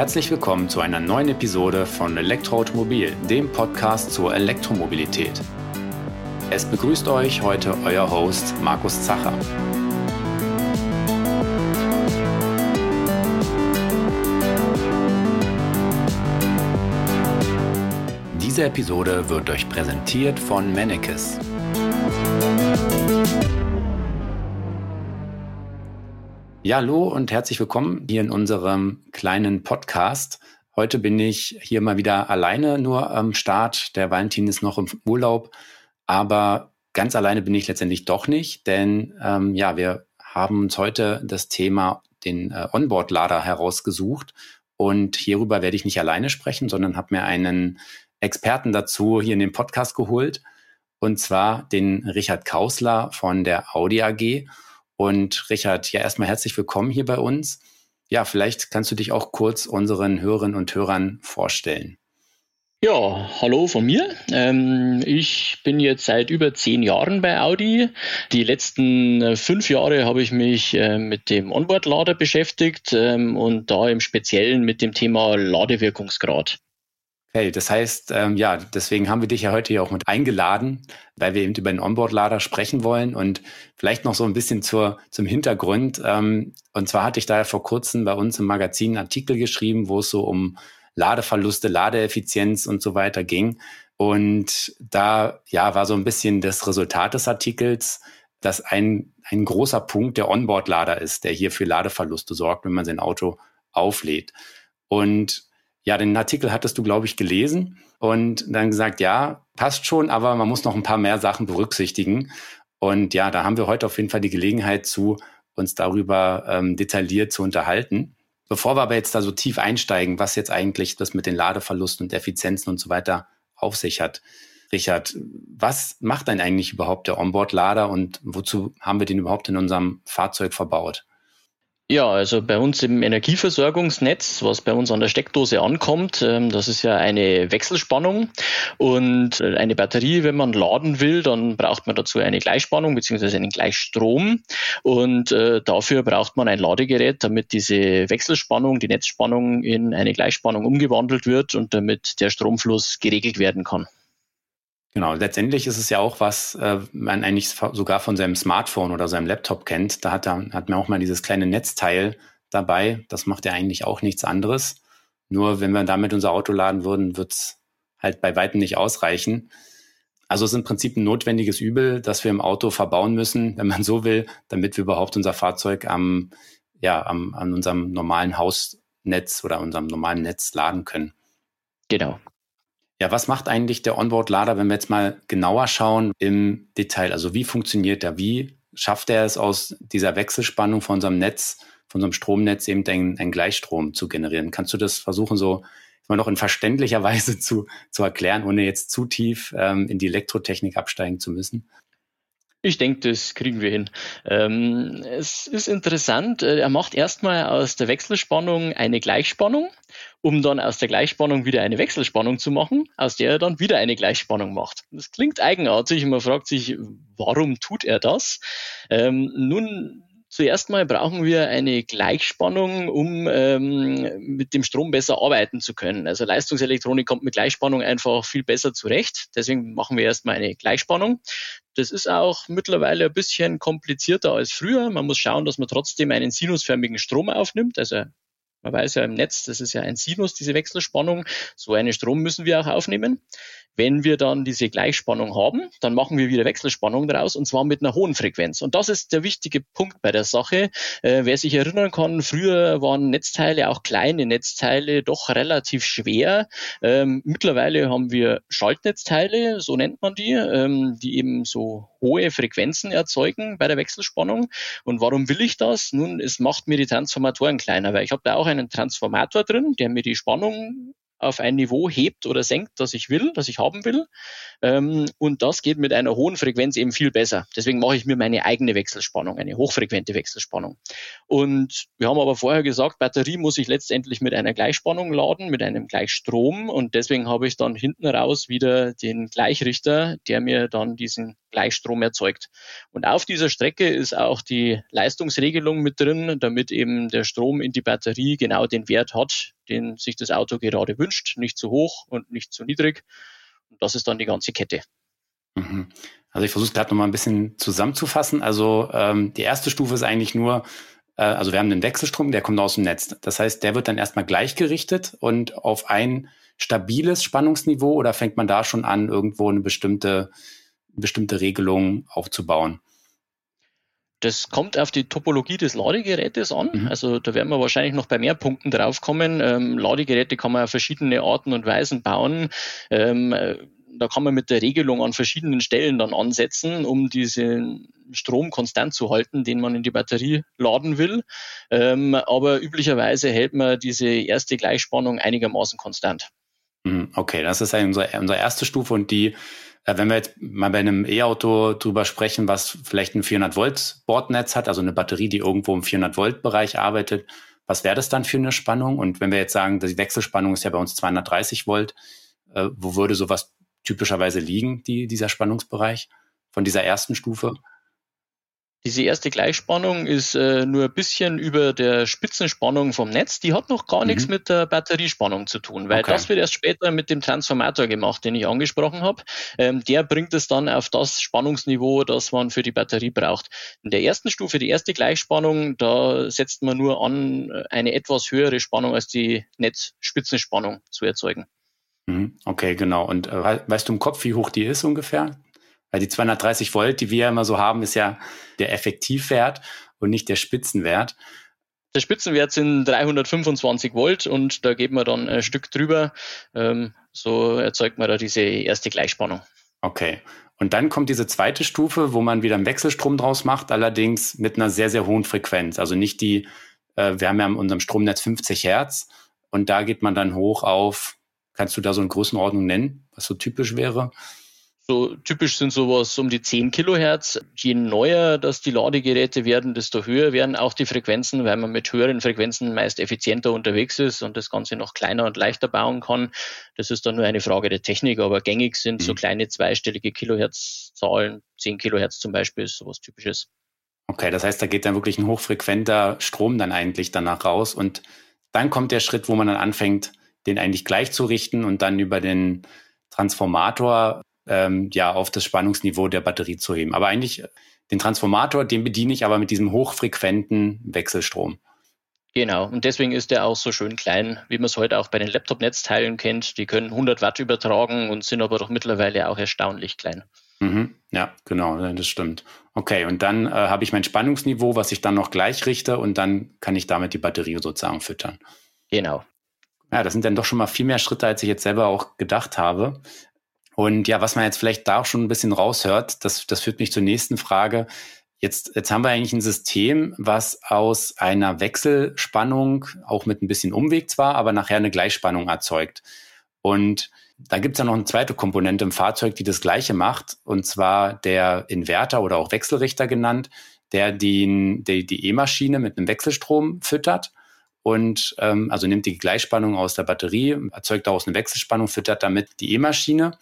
Herzlich willkommen zu einer neuen Episode von Elektroautomobil, dem Podcast zur Elektromobilität. Es begrüßt euch heute euer Host Markus Zacher. Diese Episode wird euch präsentiert von Mannekes. Ja, hallo und herzlich willkommen hier in unserem kleinen Podcast. Heute bin ich hier mal wieder alleine nur am Start. Der Valentin ist noch im Urlaub, aber ganz alleine bin ich letztendlich doch nicht, denn ähm, ja, wir haben uns heute das Thema den äh, Onboard-Lader herausgesucht und hierüber werde ich nicht alleine sprechen, sondern habe mir einen Experten dazu hier in den Podcast geholt und zwar den Richard Kausler von der Audi AG. Und Richard, ja, erstmal herzlich willkommen hier bei uns. Ja, vielleicht kannst du dich auch kurz unseren Hörerinnen und Hörern vorstellen. Ja, hallo von mir. Ähm, ich bin jetzt seit über zehn Jahren bei Audi. Die letzten äh, fünf Jahre habe ich mich äh, mit dem Onboard-Lader beschäftigt ähm, und da im Speziellen mit dem Thema Ladewirkungsgrad. Okay, das heißt, ähm, ja, deswegen haben wir dich ja heute hier auch mit eingeladen, weil wir eben über den Onboard-Lader sprechen wollen und vielleicht noch so ein bisschen zur, zum Hintergrund. Ähm, und zwar hatte ich da ja vor kurzem bei uns im Magazin einen Artikel geschrieben, wo es so um Ladeverluste, Ladeeffizienz und so weiter ging. Und da, ja, war so ein bisschen das Resultat des Artikels, dass ein, ein großer Punkt der Onboard-Lader ist, der hier für Ladeverluste sorgt, wenn man sein Auto auflädt. Und ja, den Artikel hattest du, glaube ich, gelesen und dann gesagt, ja, passt schon, aber man muss noch ein paar mehr Sachen berücksichtigen. Und ja, da haben wir heute auf jeden Fall die Gelegenheit zu, uns darüber ähm, detailliert zu unterhalten. Bevor wir aber jetzt da so tief einsteigen, was jetzt eigentlich das mit den Ladeverlusten und Effizienzen und so weiter auf sich hat. Richard, was macht denn eigentlich überhaupt der Onboard-Lader und wozu haben wir den überhaupt in unserem Fahrzeug verbaut? Ja, also bei uns im Energieversorgungsnetz, was bei uns an der Steckdose ankommt, ähm, das ist ja eine Wechselspannung und äh, eine Batterie, wenn man laden will, dann braucht man dazu eine Gleichspannung bzw. einen Gleichstrom und äh, dafür braucht man ein Ladegerät, damit diese Wechselspannung, die Netzspannung in eine Gleichspannung umgewandelt wird und damit der Stromfluss geregelt werden kann. Genau, letztendlich ist es ja auch was, äh, man eigentlich sogar von seinem Smartphone oder seinem Laptop kennt. Da hat, er, hat man auch mal dieses kleine Netzteil dabei. Das macht ja eigentlich auch nichts anderes. Nur wenn wir damit unser Auto laden würden, wird's halt bei weitem nicht ausreichen. Also es ist im Prinzip ein notwendiges Übel, das wir im Auto verbauen müssen, wenn man so will, damit wir überhaupt unser Fahrzeug am, ja, am, an unserem normalen Hausnetz oder unserem normalen Netz laden können. Genau. Ja, was macht eigentlich der Onboard-Lader, wenn wir jetzt mal genauer schauen im Detail? Also wie funktioniert er? Wie schafft er es aus dieser Wechselspannung von unserem Netz, von unserem Stromnetz eben einen, einen Gleichstrom zu generieren? Kannst du das versuchen, so mal noch in verständlicher Weise zu, zu erklären, ohne jetzt zu tief ähm, in die Elektrotechnik absteigen zu müssen? Ich denke, das kriegen wir hin. Ähm, es ist interessant, äh, er macht erstmal aus der Wechselspannung eine Gleichspannung, um dann aus der Gleichspannung wieder eine Wechselspannung zu machen, aus der er dann wieder eine Gleichspannung macht. Das klingt eigenartig und man fragt sich, warum tut er das? Ähm, nun Zuerst mal brauchen wir eine Gleichspannung, um ähm, mit dem Strom besser arbeiten zu können. Also Leistungselektronik kommt mit Gleichspannung einfach viel besser zurecht. Deswegen machen wir erstmal eine Gleichspannung. Das ist auch mittlerweile ein bisschen komplizierter als früher. Man muss schauen, dass man trotzdem einen sinusförmigen Strom aufnimmt. Also man weiß ja im Netz, das ist ja ein Sinus, diese Wechselspannung. So einen Strom müssen wir auch aufnehmen. Wenn wir dann diese Gleichspannung haben, dann machen wir wieder Wechselspannung daraus und zwar mit einer hohen Frequenz. Und das ist der wichtige Punkt bei der Sache. Äh, wer sich erinnern kann, früher waren Netzteile, auch kleine Netzteile, doch relativ schwer. Ähm, mittlerweile haben wir Schaltnetzteile, so nennt man die, ähm, die eben so hohe Frequenzen erzeugen bei der Wechselspannung. Und warum will ich das? Nun, es macht mir die Transformatoren kleiner, weil ich habe da auch einen Transformator drin, der mir die Spannung auf ein Niveau hebt oder senkt, das ich will, das ich haben will. Ähm, und das geht mit einer hohen Frequenz eben viel besser. Deswegen mache ich mir meine eigene Wechselspannung, eine hochfrequente Wechselspannung. Und wir haben aber vorher gesagt, Batterie muss ich letztendlich mit einer Gleichspannung laden, mit einem Gleichstrom. Und deswegen habe ich dann hinten raus wieder den Gleichrichter, der mir dann diesen Gleichstrom erzeugt. Und auf dieser Strecke ist auch die Leistungsregelung mit drin, damit eben der Strom in die Batterie genau den Wert hat, den sich das Auto gerade wünscht, nicht zu hoch und nicht zu niedrig. Und das ist dann die ganze Kette. Mhm. Also ich versuche gerade nochmal ein bisschen zusammenzufassen. Also ähm, die erste Stufe ist eigentlich nur, äh, also wir haben einen Wechselstrom, der kommt aus dem Netz. Das heißt, der wird dann erstmal gleichgerichtet und auf ein stabiles Spannungsniveau oder fängt man da schon an, irgendwo eine bestimmte, bestimmte Regelung aufzubauen? Das kommt auf die Topologie des Ladegerätes an. Mhm. Also da werden wir wahrscheinlich noch bei mehr Punkten draufkommen. Ähm, Ladegeräte kann man auf verschiedene Arten und Weisen bauen. Ähm, da kann man mit der Regelung an verschiedenen Stellen dann ansetzen, um diesen Strom konstant zu halten, den man in die Batterie laden will. Ähm, aber üblicherweise hält man diese erste Gleichspannung einigermaßen konstant. Mhm, okay, das ist unsere, unsere erste Stufe und die, äh, wenn wir jetzt mal bei einem E-Auto drüber sprechen, was vielleicht ein 400 Volt Bordnetz hat, also eine Batterie, die irgendwo im 400 Volt Bereich arbeitet, was wäre das dann für eine Spannung? Und wenn wir jetzt sagen, die Wechselspannung ist ja bei uns 230 Volt, äh, wo würde sowas typischerweise liegen, die, dieser Spannungsbereich von dieser ersten Stufe? Diese erste Gleichspannung ist äh, nur ein bisschen über der Spitzenspannung vom Netz. Die hat noch gar mhm. nichts mit der Batteriespannung zu tun, weil okay. das wird erst später mit dem Transformator gemacht, den ich angesprochen habe. Ähm, der bringt es dann auf das Spannungsniveau, das man für die Batterie braucht. In der ersten Stufe, die erste Gleichspannung, da setzt man nur an, eine etwas höhere Spannung als die Netzspitzenspannung zu erzeugen. Mhm. Okay, genau. Und äh, weißt du im Kopf, wie hoch die ist ungefähr? Weil die 230 Volt, die wir immer so haben, ist ja der Effektivwert und nicht der Spitzenwert. Der Spitzenwert sind 325 Volt und da geht man dann ein Stück drüber. Ähm, so erzeugt man da diese erste Gleichspannung. Okay. Und dann kommt diese zweite Stufe, wo man wieder einen Wechselstrom draus macht, allerdings mit einer sehr, sehr hohen Frequenz. Also nicht die, äh, wir haben ja in unserem Stromnetz 50 Hertz und da geht man dann hoch auf Kannst du da so eine Größenordnung nennen, was so typisch wäre? So typisch sind sowas um die 10 Kilohertz. Je neuer dass die Ladegeräte werden, desto höher werden auch die Frequenzen, weil man mit höheren Frequenzen meist effizienter unterwegs ist und das Ganze noch kleiner und leichter bauen kann. Das ist dann nur eine Frage der Technik, aber gängig sind mhm. so kleine zweistellige Kilohertz-Zahlen. 10 Kilohertz zum Beispiel ist sowas typisches. Okay, das heißt, da geht dann wirklich ein hochfrequenter Strom dann eigentlich danach raus und dann kommt der Schritt, wo man dann anfängt, den eigentlich gleich zu richten und dann über den Transformator ähm, ja auf das Spannungsniveau der Batterie zu heben. Aber eigentlich den Transformator, den bediene ich aber mit diesem hochfrequenten Wechselstrom. Genau, und deswegen ist der auch so schön klein, wie man es heute auch bei den Laptop-Netzteilen kennt. Die können 100 Watt übertragen und sind aber doch mittlerweile auch erstaunlich klein. Mhm, ja, genau, das stimmt. Okay, und dann äh, habe ich mein Spannungsniveau, was ich dann noch gleich richte und dann kann ich damit die Batterie sozusagen füttern. Genau. Ja, das sind dann doch schon mal viel mehr Schritte, als ich jetzt selber auch gedacht habe. Und ja, was man jetzt vielleicht da auch schon ein bisschen raushört, das, das führt mich zur nächsten Frage. Jetzt, jetzt haben wir eigentlich ein System, was aus einer Wechselspannung, auch mit ein bisschen Umweg zwar, aber nachher eine Gleichspannung erzeugt. Und da gibt es ja noch eine zweite Komponente im Fahrzeug, die das Gleiche macht, und zwar der Inverter oder auch Wechselrichter genannt, der die, die E-Maschine mit einem Wechselstrom füttert und ähm, also nimmt die Gleichspannung aus der Batterie, erzeugt daraus eine Wechselspannung, füttert damit die E-Maschine.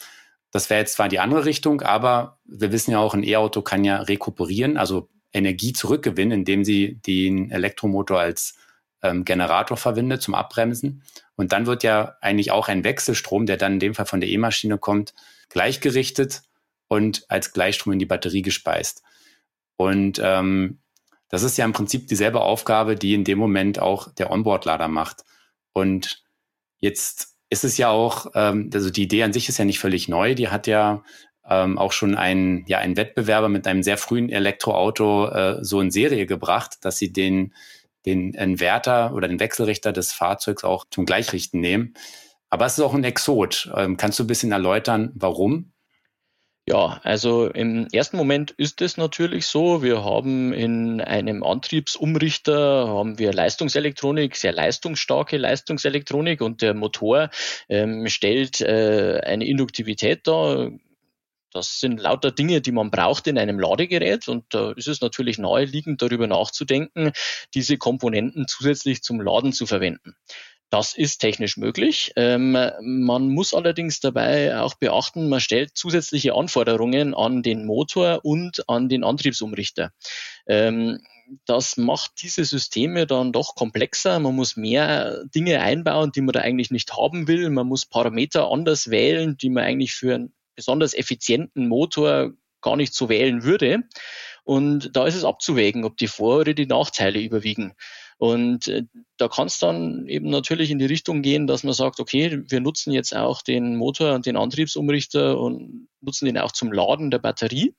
Das wäre jetzt zwar die andere Richtung, aber wir wissen ja auch, ein E-Auto kann ja rekuperieren, also Energie zurückgewinnen, indem sie den Elektromotor als ähm, Generator verwendet zum Abbremsen. Und dann wird ja eigentlich auch ein Wechselstrom, der dann in dem Fall von der E-Maschine kommt, gleichgerichtet und als Gleichstrom in die Batterie gespeist. Und ähm, das ist ja im Prinzip dieselbe Aufgabe, die in dem Moment auch der Onboard-Lader macht. Und jetzt ist es ja auch, ähm, also die Idee an sich ist ja nicht völlig neu. Die hat ja ähm, auch schon ein, ja, ein Wettbewerber mit einem sehr frühen Elektroauto äh, so in Serie gebracht, dass sie den, den Inverter oder den Wechselrichter des Fahrzeugs auch zum Gleichrichten nehmen. Aber es ist auch ein Exot. Ähm, kannst du ein bisschen erläutern, warum? Ja, also im ersten Moment ist es natürlich so. Wir haben in einem Antriebsumrichter haben wir Leistungselektronik, sehr leistungsstarke Leistungselektronik und der Motor ähm, stellt äh, eine Induktivität dar. Das sind lauter Dinge, die man braucht in einem Ladegerät und da ist es natürlich naheliegend, darüber nachzudenken, diese Komponenten zusätzlich zum Laden zu verwenden. Das ist technisch möglich. Ähm, man muss allerdings dabei auch beachten, man stellt zusätzliche Anforderungen an den Motor und an den Antriebsumrichter. Ähm, das macht diese Systeme dann doch komplexer. Man muss mehr Dinge einbauen, die man da eigentlich nicht haben will. Man muss Parameter anders wählen, die man eigentlich für einen besonders effizienten Motor gar nicht so wählen würde. Und da ist es abzuwägen, ob die Vor- oder die Nachteile überwiegen. Und äh, da kann es dann eben natürlich in die Richtung gehen, dass man sagt, okay, wir nutzen jetzt auch den Motor und den Antriebsumrichter und nutzen den auch zum Laden der Batterie.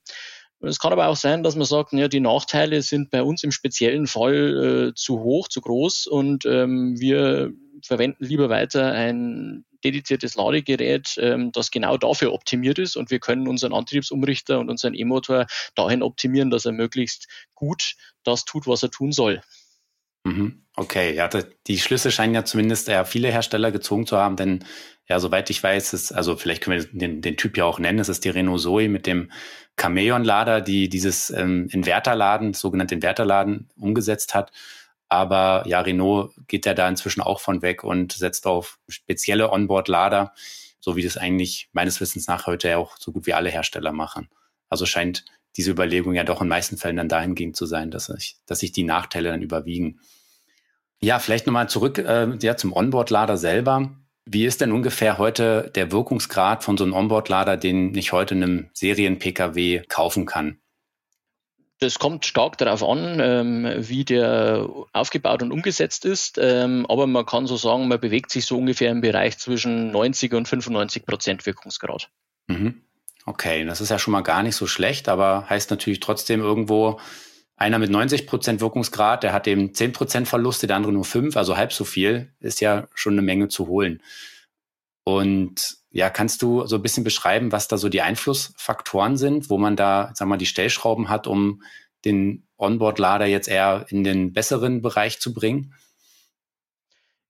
Es kann aber auch sein, dass man sagt, ja, die Nachteile sind bei uns im speziellen Fall äh, zu hoch, zu groß und ähm, wir verwenden lieber weiter ein dediziertes Ladegerät, ähm, das genau dafür optimiert ist und wir können unseren Antriebsumrichter und unseren E-Motor dahin optimieren, dass er möglichst gut das tut, was er tun soll. Mhm. Okay, ja, die Schlüsse scheinen ja zumindest eher viele Hersteller gezogen zu haben, denn ja, soweit ich weiß, ist, also vielleicht können wir den, den Typ ja auch nennen, es ist die Renault Zoe mit dem Cameon-Lader, die dieses ähm, Inverterladen, sogenannte Inverterladen umgesetzt hat. Aber ja, Renault geht ja da inzwischen auch von weg und setzt auf spezielle Onboard-Lader, so wie das eigentlich meines Wissens nach heute ja auch so gut wie alle Hersteller machen. Also scheint diese Überlegung ja doch in meisten Fällen dann dahingehend zu sein, dass, ich, dass sich die Nachteile dann überwiegen. Ja, vielleicht nochmal zurück äh, ja, zum Onboard-Lader selber. Wie ist denn ungefähr heute der Wirkungsgrad von so einem Onboard-Lader, den ich heute in einem Serien-Pkw kaufen kann? Das kommt stark darauf an, ähm, wie der aufgebaut und umgesetzt ist. Ähm, aber man kann so sagen, man bewegt sich so ungefähr im Bereich zwischen 90 und 95 Prozent Wirkungsgrad. Mhm. Okay, das ist ja schon mal gar nicht so schlecht, aber heißt natürlich trotzdem irgendwo, einer mit 90 Prozent Wirkungsgrad, der hat eben 10 Prozent Verluste, der andere nur 5, also halb so viel, ist ja schon eine Menge zu holen. Und ja, kannst du so ein bisschen beschreiben, was da so die Einflussfaktoren sind, wo man da, sag mal, die Stellschrauben hat, um den Onboard-Lader jetzt eher in den besseren Bereich zu bringen?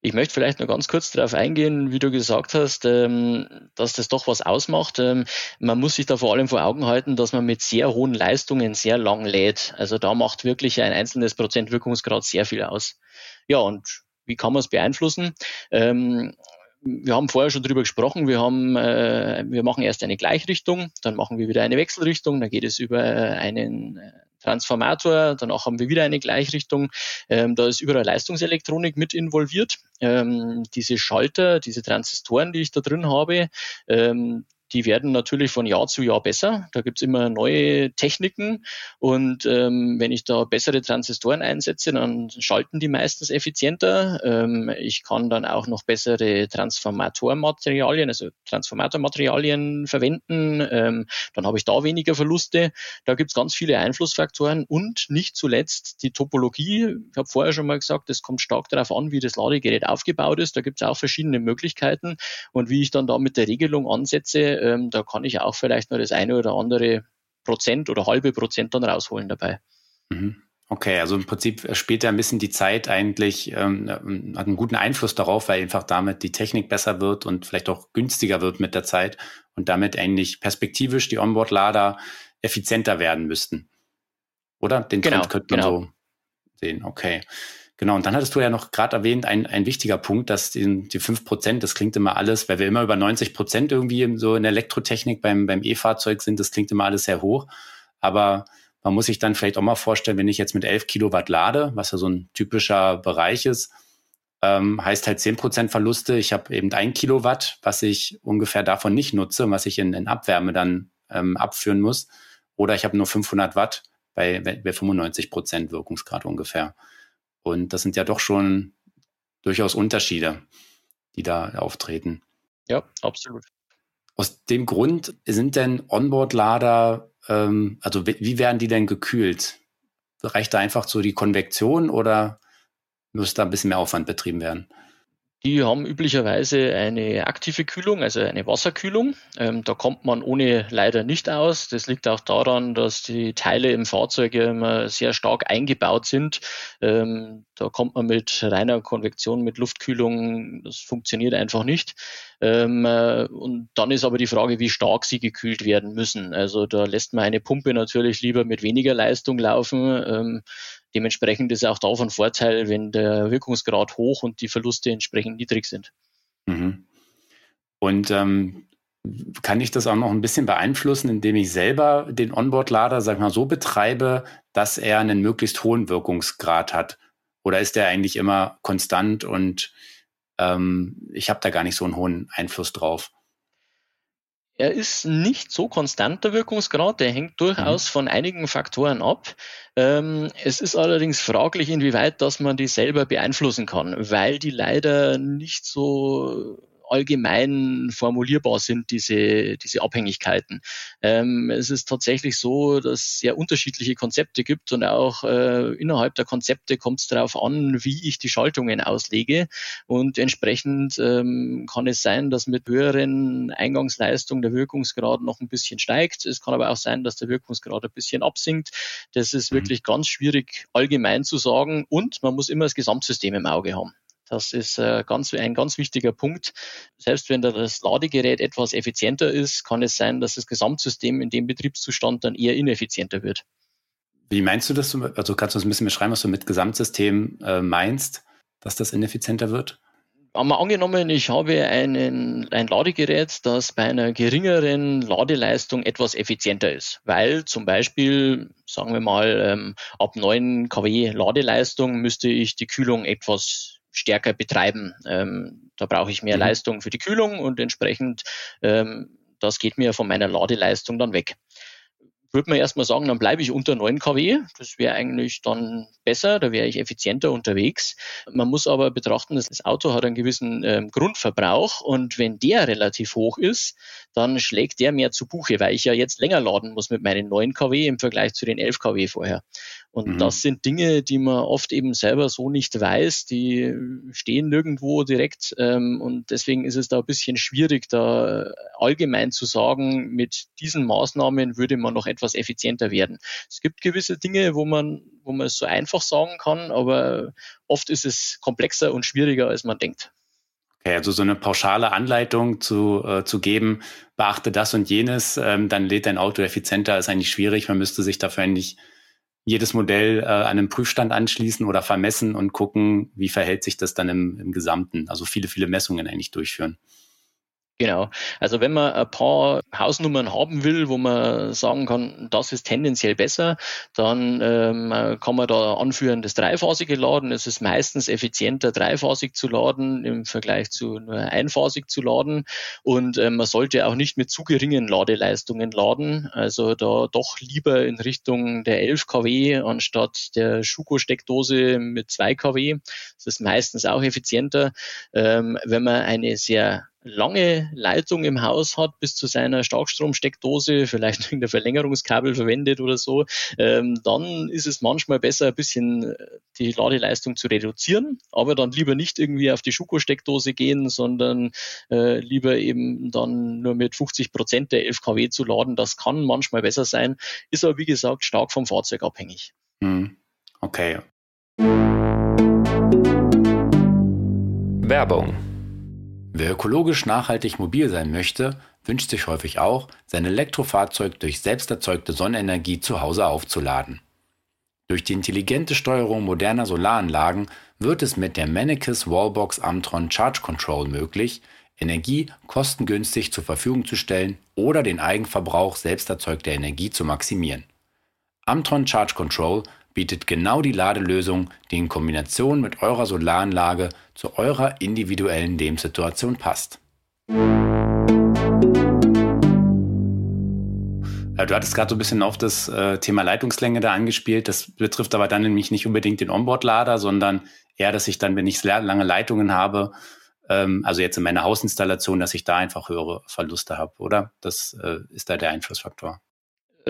Ich möchte vielleicht noch ganz kurz darauf eingehen, wie du gesagt hast, ähm, dass das doch was ausmacht. Ähm, man muss sich da vor allem vor Augen halten, dass man mit sehr hohen Leistungen sehr lang lädt. Also da macht wirklich ein einzelnes Prozent Wirkungsgrad sehr viel aus. Ja, und wie kann man es beeinflussen? Ähm, wir haben vorher schon drüber gesprochen, wir haben, äh, wir machen erst eine Gleichrichtung, dann machen wir wieder eine Wechselrichtung, dann geht es über einen äh, Transformator, danach haben wir wieder eine Gleichrichtung. Ähm, da ist überall Leistungselektronik mit involviert. Ähm, diese Schalter, diese Transistoren, die ich da drin habe, ähm, die werden natürlich von Jahr zu Jahr besser. Da gibt's immer neue Techniken und ähm, wenn ich da bessere Transistoren einsetze, dann schalten die meistens effizienter. Ähm, ich kann dann auch noch bessere Transformatormaterialien, also Transformatormaterialien verwenden. Ähm, dann habe ich da weniger Verluste. Da gibt's ganz viele Einflussfaktoren und nicht zuletzt die Topologie. Ich habe vorher schon mal gesagt, es kommt stark darauf an, wie das Ladegerät aufgebaut ist. Da gibt's auch verschiedene Möglichkeiten und wie ich dann da mit der Regelung ansetze, ähm, da kann ich auch vielleicht nur das eine oder andere Prozent oder halbe Prozent dann rausholen dabei. Mhm. Okay, also im Prinzip spielt ja ein bisschen die Zeit eigentlich, ähm, hat einen guten Einfluss darauf, weil einfach damit die Technik besser wird und vielleicht auch günstiger wird mit der Zeit und damit eigentlich perspektivisch die Onboard-Lader effizienter werden müssten. Oder? Den Trend genau, könnte man genau. so sehen. Okay. Genau, und dann hattest du ja noch gerade erwähnt, ein, ein wichtiger Punkt, dass die, die 5 Prozent, das klingt immer alles, weil wir immer über 90 Prozent irgendwie so in Elektrotechnik beim, beim E-Fahrzeug sind, das klingt immer alles sehr hoch. Aber man muss sich dann vielleicht auch mal vorstellen, wenn ich jetzt mit 11 Kilowatt lade, was ja so ein typischer Bereich ist, ähm, heißt halt 10 Prozent Verluste. Ich habe eben ein Kilowatt, was ich ungefähr davon nicht nutze was ich in, in Abwärme dann ähm, abführen muss. Oder ich habe nur 500 Watt bei, bei 95 Prozent Wirkungsgrad ungefähr. Und das sind ja doch schon durchaus Unterschiede, die da auftreten. Ja, absolut. Aus dem Grund sind denn Onboard-Lader, ähm, also wie werden die denn gekühlt? Reicht da einfach so die Konvektion oder muss da ein bisschen mehr Aufwand betrieben werden? Die haben üblicherweise eine aktive Kühlung, also eine Wasserkühlung. Ähm, da kommt man ohne leider nicht aus. Das liegt auch daran, dass die Teile im Fahrzeug immer sehr stark eingebaut sind. Ähm, da kommt man mit reiner Konvektion, mit Luftkühlung, das funktioniert einfach nicht. Ähm, äh, und dann ist aber die Frage, wie stark sie gekühlt werden müssen. Also da lässt man eine Pumpe natürlich lieber mit weniger Leistung laufen. Dementsprechend ist auch da von Vorteil, wenn der Wirkungsgrad hoch und die Verluste entsprechend niedrig sind. Mhm. Und ähm, kann ich das auch noch ein bisschen beeinflussen, indem ich selber den Onboard-Lader, sag ich mal, so betreibe, dass er einen möglichst hohen Wirkungsgrad hat? Oder ist der eigentlich immer konstant und ähm, ich habe da gar nicht so einen hohen Einfluss drauf? Er ist nicht so konstant, der Wirkungsgrad. Der hängt durchaus mhm. von einigen Faktoren ab. Ähm, es ist allerdings fraglich, inwieweit dass man die selber beeinflussen kann, weil die leider nicht so allgemein formulierbar sind, diese, diese Abhängigkeiten. Ähm, es ist tatsächlich so, dass es sehr unterschiedliche Konzepte gibt und auch äh, innerhalb der Konzepte kommt es darauf an, wie ich die Schaltungen auslege. Und entsprechend ähm, kann es sein, dass mit höheren Eingangsleistungen der Wirkungsgrad noch ein bisschen steigt. Es kann aber auch sein, dass der Wirkungsgrad ein bisschen absinkt. Das ist mhm. wirklich ganz schwierig allgemein zu sagen und man muss immer das Gesamtsystem im Auge haben. Das ist äh, ganz, ein ganz wichtiger Punkt. Selbst wenn das Ladegerät etwas effizienter ist, kann es sein, dass das Gesamtsystem in dem Betriebszustand dann eher ineffizienter wird. Wie meinst du das? Also kannst du uns ein bisschen beschreiben, was du mit Gesamtsystem äh, meinst, dass das ineffizienter wird? Mal angenommen, ich habe einen, ein Ladegerät, das bei einer geringeren Ladeleistung etwas effizienter ist, weil zum Beispiel, sagen wir mal, ähm, ab 9 kW Ladeleistung müsste ich die Kühlung etwas stärker betreiben. Ähm, da brauche ich mehr mhm. Leistung für die Kühlung und entsprechend, ähm, das geht mir von meiner Ladeleistung dann weg würde man erstmal sagen, dann bleibe ich unter 9 kW. Das wäre eigentlich dann besser, da wäre ich effizienter unterwegs. Man muss aber betrachten, dass das Auto hat einen gewissen ähm, Grundverbrauch und wenn der relativ hoch ist, dann schlägt der mehr zu Buche, weil ich ja jetzt länger laden muss mit meinen 9 kW im Vergleich zu den 11 kW vorher. Und mhm. das sind Dinge, die man oft eben selber so nicht weiß, die stehen nirgendwo direkt ähm, und deswegen ist es da ein bisschen schwierig, da allgemein zu sagen, mit diesen Maßnahmen würde man noch etwas effizienter werden. Es gibt gewisse Dinge, wo man, wo man es so einfach sagen kann, aber oft ist es komplexer und schwieriger, als man denkt. Okay, also so eine pauschale Anleitung zu, äh, zu geben, beachte das und jenes, ähm, dann lädt dein Auto effizienter, ist eigentlich schwierig. Man müsste sich dafür eigentlich jedes Modell äh, einem Prüfstand anschließen oder vermessen und gucken, wie verhält sich das dann im, im Gesamten. Also viele, viele Messungen eigentlich durchführen. Genau. Also wenn man ein paar Hausnummern haben will, wo man sagen kann, das ist tendenziell besser, dann ähm, kann man da anführen, das dreiphasige Laden. Es ist meistens effizienter, dreiphasig zu laden im Vergleich zu nur einphasig zu laden. Und ähm, man sollte auch nicht mit zu geringen Ladeleistungen laden. Also da doch lieber in Richtung der 11 kW anstatt der Schuko-Steckdose mit 2 kW. Das ist meistens auch effizienter. Ähm, wenn man eine sehr lange Leitung im Haus hat bis zu seiner Starkstromsteckdose, vielleicht irgendein Verlängerungskabel verwendet oder so, ähm, dann ist es manchmal besser, ein bisschen äh, die Ladeleistung zu reduzieren, aber dann lieber nicht irgendwie auf die Schuko-Steckdose gehen, sondern äh, lieber eben dann nur mit 50 Prozent der 11 kW zu laden. Das kann manchmal besser sein, ist aber wie gesagt stark vom Fahrzeug abhängig. Hm. Okay. Werbung Wer ökologisch nachhaltig mobil sein möchte, wünscht sich häufig auch, sein Elektrofahrzeug durch selbst erzeugte Sonnenenergie zu Hause aufzuladen. Durch die intelligente Steuerung moderner Solaranlagen wird es mit der Mennekes Wallbox Amtron Charge Control möglich, Energie kostengünstig zur Verfügung zu stellen oder den Eigenverbrauch selbst erzeugter Energie zu maximieren. Amtron Charge Control bietet genau die Ladelösung, die in Kombination mit eurer Solaranlage zu eurer individuellen Lebenssituation passt. Du hattest gerade so ein bisschen auf das äh, Thema Leitungslänge da angespielt. Das betrifft aber dann nämlich nicht unbedingt den Onboard-Lader, sondern eher, dass ich dann, wenn ich lange Leitungen habe, ähm, also jetzt in meiner Hausinstallation, dass ich da einfach höhere Verluste habe, oder? Das äh, ist da der Einflussfaktor.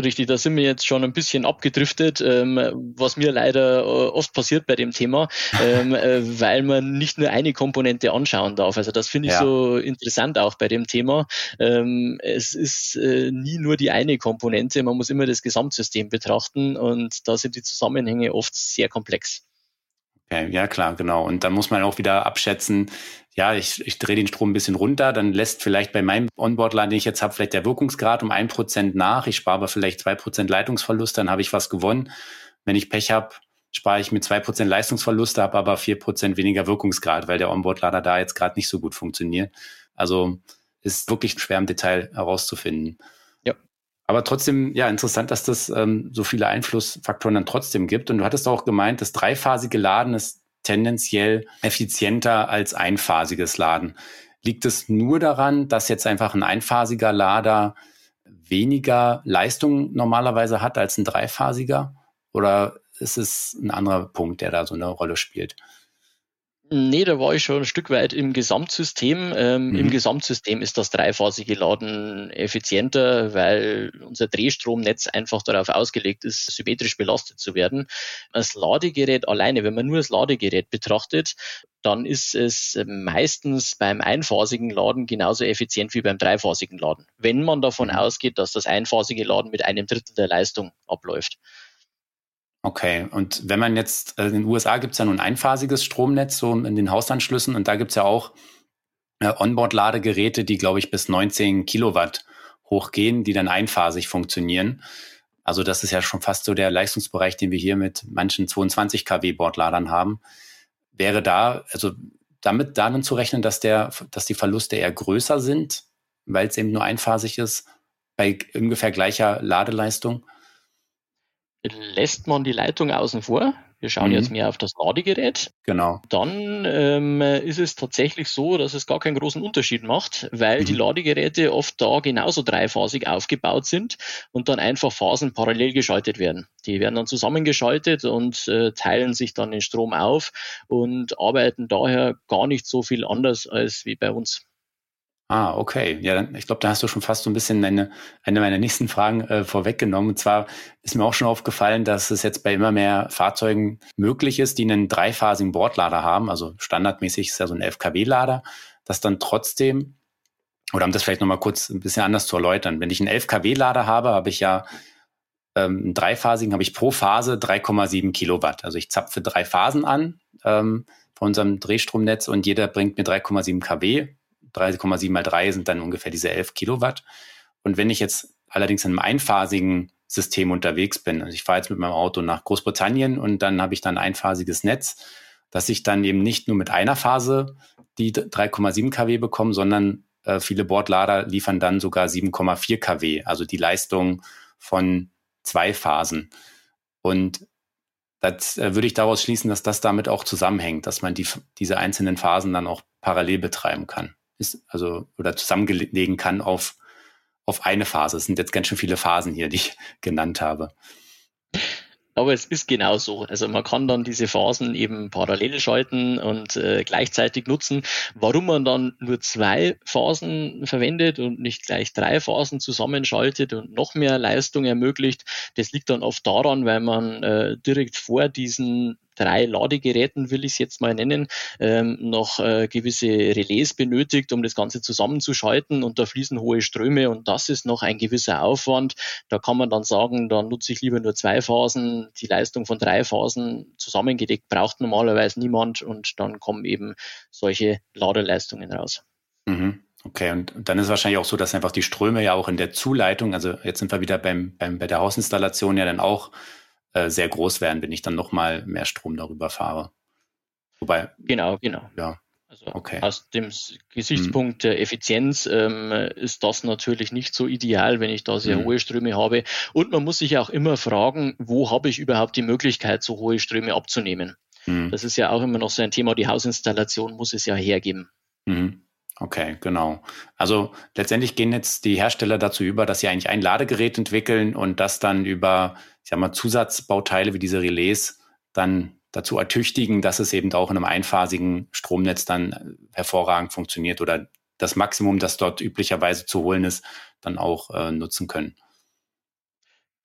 Richtig, da sind wir jetzt schon ein bisschen abgedriftet, ähm, was mir leider äh, oft passiert bei dem Thema, ähm, äh, weil man nicht nur eine Komponente anschauen darf. Also das finde ich ja. so interessant auch bei dem Thema. Ähm, es ist äh, nie nur die eine Komponente, man muss immer das Gesamtsystem betrachten und da sind die Zusammenhänge oft sehr komplex. Okay, ja klar, genau. Und da muss man auch wieder abschätzen, ja, ich, ich drehe den Strom ein bisschen runter, dann lässt vielleicht bei meinem Onboard-Line, den ich jetzt habe, vielleicht der Wirkungsgrad um ein Prozent nach. Ich spare aber vielleicht zwei Prozent Leitungsverlust, dann habe ich was gewonnen. Wenn ich Pech habe, spare ich mit zwei Prozent Leistungsverluste, habe aber vier Prozent weniger Wirkungsgrad, weil der Onboard-Lader da jetzt gerade nicht so gut funktioniert. Also ist wirklich schwer im Detail herauszufinden. Aber trotzdem, ja, interessant, dass das ähm, so viele Einflussfaktoren dann trotzdem gibt. Und du hattest auch gemeint, das dreiphasige Laden ist tendenziell effizienter als einphasiges Laden. Liegt es nur daran, dass jetzt einfach ein einphasiger Lader weniger Leistung normalerweise hat als ein dreiphasiger? Oder ist es ein anderer Punkt, der da so eine Rolle spielt? Nee, da war ich schon ein Stück weit im Gesamtsystem. Ähm, mhm. Im Gesamtsystem ist das dreiphasige Laden effizienter, weil unser Drehstromnetz einfach darauf ausgelegt ist, symmetrisch belastet zu werden. Das Ladegerät alleine, wenn man nur das Ladegerät betrachtet, dann ist es meistens beim einphasigen Laden genauso effizient wie beim dreiphasigen Laden. Wenn man davon mhm. ausgeht, dass das einphasige Laden mit einem Drittel der Leistung abläuft. Okay, und wenn man jetzt, also in den USA gibt es ja nun ein einphasiges Stromnetz, so in den Hausanschlüssen, und da gibt es ja auch äh, Onboard-Ladegeräte, die, glaube ich, bis 19 Kilowatt hochgehen, die dann einphasig funktionieren. Also das ist ja schon fast so der Leistungsbereich, den wir hier mit manchen 22 kW Bordladern haben. Wäre da, also damit darin zu rechnen, dass der, dass die Verluste eher größer sind, weil es eben nur einphasig ist, bei ungefähr gleicher Ladeleistung? Lässt man die Leitung außen vor. Wir schauen mhm. jetzt mehr auf das Ladegerät. Genau. Dann ähm, ist es tatsächlich so, dass es gar keinen großen Unterschied macht, weil mhm. die Ladegeräte oft da genauso dreiphasig aufgebaut sind und dann einfach Phasen parallel geschaltet werden. Die werden dann zusammengeschaltet und äh, teilen sich dann den Strom auf und arbeiten daher gar nicht so viel anders als wie bei uns. Ah, okay. Ja, dann, ich glaube, da hast du schon fast so ein bisschen eine, eine meiner nächsten Fragen äh, vorweggenommen. Und zwar ist mir auch schon aufgefallen, dass es jetzt bei immer mehr Fahrzeugen möglich ist, die einen dreiphasigen Bordlader haben. Also standardmäßig ist ja so ein 11 kW-Lader, dass dann trotzdem, oder um das vielleicht nochmal kurz ein bisschen anders zu erläutern, wenn ich einen 11 kW-Lader habe, habe ich ja ähm, einen dreiphasigen, habe ich pro Phase 3,7 Kilowatt. Also ich zapfe drei Phasen an ähm, von unserem Drehstromnetz und jeder bringt mir 3,7 kW 3,7 mal 3 sind dann ungefähr diese 11 Kilowatt. Und wenn ich jetzt allerdings in einem einphasigen System unterwegs bin, also ich fahre jetzt mit meinem Auto nach Großbritannien und dann habe ich dann ein einphasiges Netz, dass ich dann eben nicht nur mit einer Phase die 3,7 kW bekomme, sondern äh, viele Bordlader liefern dann sogar 7,4 kW, also die Leistung von zwei Phasen. Und das äh, würde ich daraus schließen, dass das damit auch zusammenhängt, dass man die, diese einzelnen Phasen dann auch parallel betreiben kann ist, also oder zusammenlegen kann auf, auf eine Phase. Es sind jetzt ganz schön viele Phasen hier, die ich genannt habe. Aber es ist genau so. Also man kann dann diese Phasen eben parallel schalten und äh, gleichzeitig nutzen. Warum man dann nur zwei Phasen verwendet und nicht gleich drei Phasen zusammenschaltet und noch mehr Leistung ermöglicht, das liegt dann oft daran, weil man äh, direkt vor diesen drei Ladegeräten, will ich es jetzt mal nennen, ähm, noch äh, gewisse Relais benötigt, um das Ganze zusammenzuschalten und da fließen hohe Ströme und das ist noch ein gewisser Aufwand. Da kann man dann sagen, dann nutze ich lieber nur zwei Phasen. Die Leistung von drei Phasen zusammengelegt braucht normalerweise niemand und dann kommen eben solche Ladeleistungen raus. Mhm. Okay, und dann ist wahrscheinlich auch so, dass einfach die Ströme ja auch in der Zuleitung, also jetzt sind wir wieder beim, beim, bei der Hausinstallation ja dann auch äh, sehr groß werden, wenn ich dann nochmal mehr Strom darüber fahre. Wobei. Genau, genau. Ja. Also okay. aus dem Gesichtspunkt hm. der Effizienz ähm, ist das natürlich nicht so ideal, wenn ich da sehr hm. hohe Ströme habe. Und man muss sich auch immer fragen, wo habe ich überhaupt die Möglichkeit, so hohe Ströme abzunehmen? Hm. Das ist ja auch immer noch so ein Thema. Die Hausinstallation muss es ja hergeben. Mhm. Okay, genau. Also letztendlich gehen jetzt die Hersteller dazu über, dass sie eigentlich ein Ladegerät entwickeln und das dann über, ich sag mal, Zusatzbauteile wie diese Relais dann dazu ertüchtigen, dass es eben auch in einem einphasigen Stromnetz dann hervorragend funktioniert oder das Maximum, das dort üblicherweise zu holen ist, dann auch äh, nutzen können.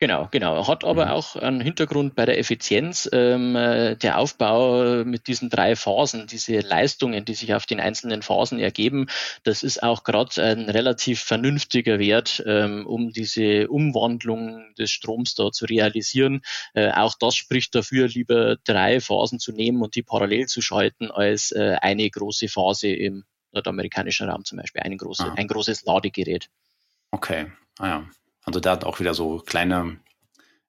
Genau, genau. Hat aber mhm. auch einen Hintergrund bei der Effizienz. Ähm, äh, der Aufbau mit diesen drei Phasen, diese Leistungen, die sich auf den einzelnen Phasen ergeben, das ist auch gerade ein relativ vernünftiger Wert, ähm, um diese Umwandlung des Stroms da zu realisieren. Äh, auch das spricht dafür, lieber drei Phasen zu nehmen und die parallel zu schalten, als äh, eine große Phase im nordamerikanischen Raum zum Beispiel, ein, große, ah. ein großes Ladegerät. Okay, ah ja. Also da auch wieder so kleine,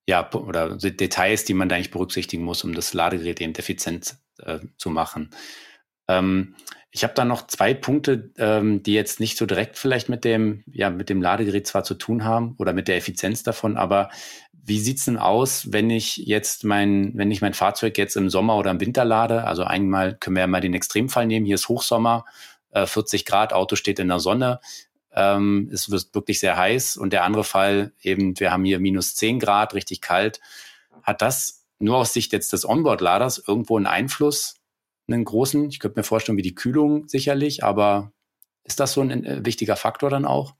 ja, oder Details, die man da eigentlich berücksichtigen muss, um das Ladegerät eben effizient äh, zu machen. Ähm, ich habe da noch zwei Punkte, ähm, die jetzt nicht so direkt vielleicht mit dem, ja, mit dem Ladegerät zwar zu tun haben oder mit der Effizienz davon, aber wie sieht's denn aus, wenn ich jetzt mein, wenn ich mein Fahrzeug jetzt im Sommer oder im Winter lade? Also einmal können wir ja mal den Extremfall nehmen. Hier ist Hochsommer, äh, 40 Grad, Auto steht in der Sonne. Ähm, es wird wirklich sehr heiß. Und der andere Fall eben, wir haben hier minus 10 Grad, richtig kalt. Hat das nur aus Sicht jetzt des Onboard-Laders irgendwo einen Einfluss einen großen. Ich könnte mir vorstellen, wie die Kühlung sicherlich, aber ist das so ein äh, wichtiger Faktor dann auch?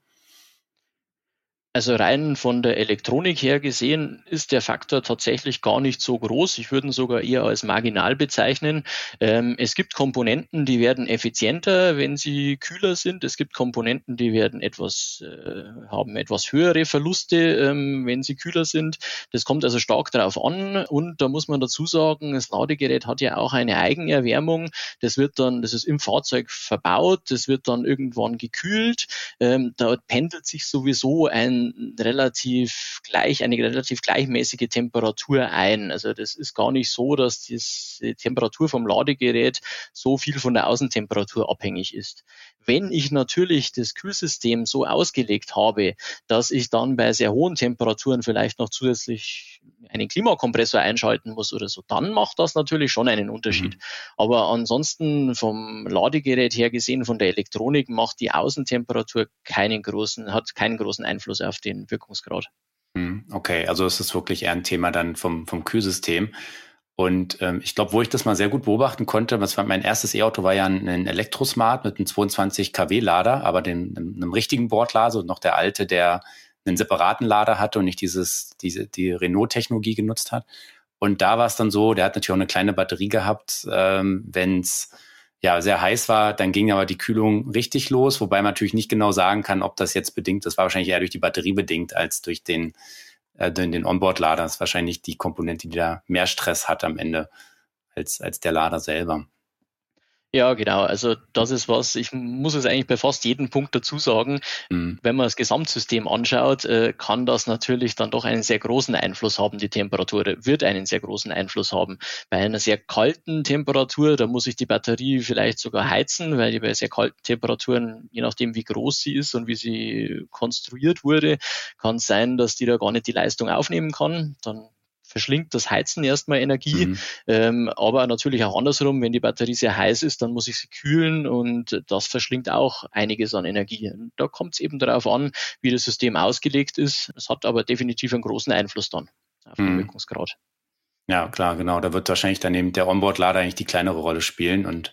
Also rein von der Elektronik her gesehen ist der Faktor tatsächlich gar nicht so groß. Ich würde ihn sogar eher als marginal bezeichnen. Ähm, es gibt Komponenten, die werden effizienter, wenn sie kühler sind. Es gibt Komponenten, die werden etwas, äh, haben etwas höhere Verluste, ähm, wenn sie kühler sind. Das kommt also stark darauf an. Und da muss man dazu sagen, das Ladegerät hat ja auch eine Eigenerwärmung. Das wird dann, das ist im Fahrzeug verbaut. Das wird dann irgendwann gekühlt. Ähm, da pendelt sich sowieso ein relativ gleich, eine relativ gleichmäßige Temperatur ein. Also das ist gar nicht so, dass die Temperatur vom Ladegerät so viel von der Außentemperatur abhängig ist. Wenn ich natürlich das Kühlsystem so ausgelegt habe, dass ich dann bei sehr hohen Temperaturen vielleicht noch zusätzlich einen Klimakompressor einschalten muss oder so, dann macht das natürlich schon einen Unterschied. Mhm. Aber ansonsten vom Ladegerät her gesehen, von der Elektronik macht die Außentemperatur keinen großen, hat keinen großen Einfluss auf den Wirkungsgrad. Mhm. Okay, also es ist wirklich eher ein Thema dann vom, vom Kühlsystem. Und ähm, ich glaube, wo ich das mal sehr gut beobachten konnte, was war mein erstes E-Auto war ja ein, ein Elektrosmart mit einem 22 kW Lader, aber den, einem, einem richtigen Bordlader und noch der alte, der einen separaten Lader hatte und nicht dieses, diese, die Renault-Technologie genutzt hat. Und da war es dann so, der hat natürlich auch eine kleine Batterie gehabt. Ähm, Wenn es ja sehr heiß war, dann ging aber die Kühlung richtig los, wobei man natürlich nicht genau sagen kann, ob das jetzt bedingt, das war wahrscheinlich eher durch die Batterie bedingt als durch den, äh, den Onboard-Lader. Ist wahrscheinlich die Komponente, die da mehr Stress hat am Ende als, als der Lader selber. Ja, genau. Also das ist was, ich muss es eigentlich bei fast jedem Punkt dazu sagen. Mhm. Wenn man das Gesamtsystem anschaut, äh, kann das natürlich dann doch einen sehr großen Einfluss haben. Die Temperatur wird einen sehr großen Einfluss haben. Bei einer sehr kalten Temperatur, da muss ich die Batterie vielleicht sogar heizen, weil die bei sehr kalten Temperaturen, je nachdem wie groß sie ist und wie sie konstruiert wurde, kann es sein, dass die da gar nicht die Leistung aufnehmen kann. Dann verschlingt das Heizen erstmal Energie. Mhm. Ähm, aber natürlich auch andersrum, wenn die Batterie sehr heiß ist, dann muss ich sie kühlen und das verschlingt auch einiges an Energie. Und da kommt es eben darauf an, wie das System ausgelegt ist. Es hat aber definitiv einen großen Einfluss dann auf den mhm. Wirkungsgrad. Ja, klar, genau. Da wird wahrscheinlich dann eben der Onboard-Lader eigentlich die kleinere Rolle spielen und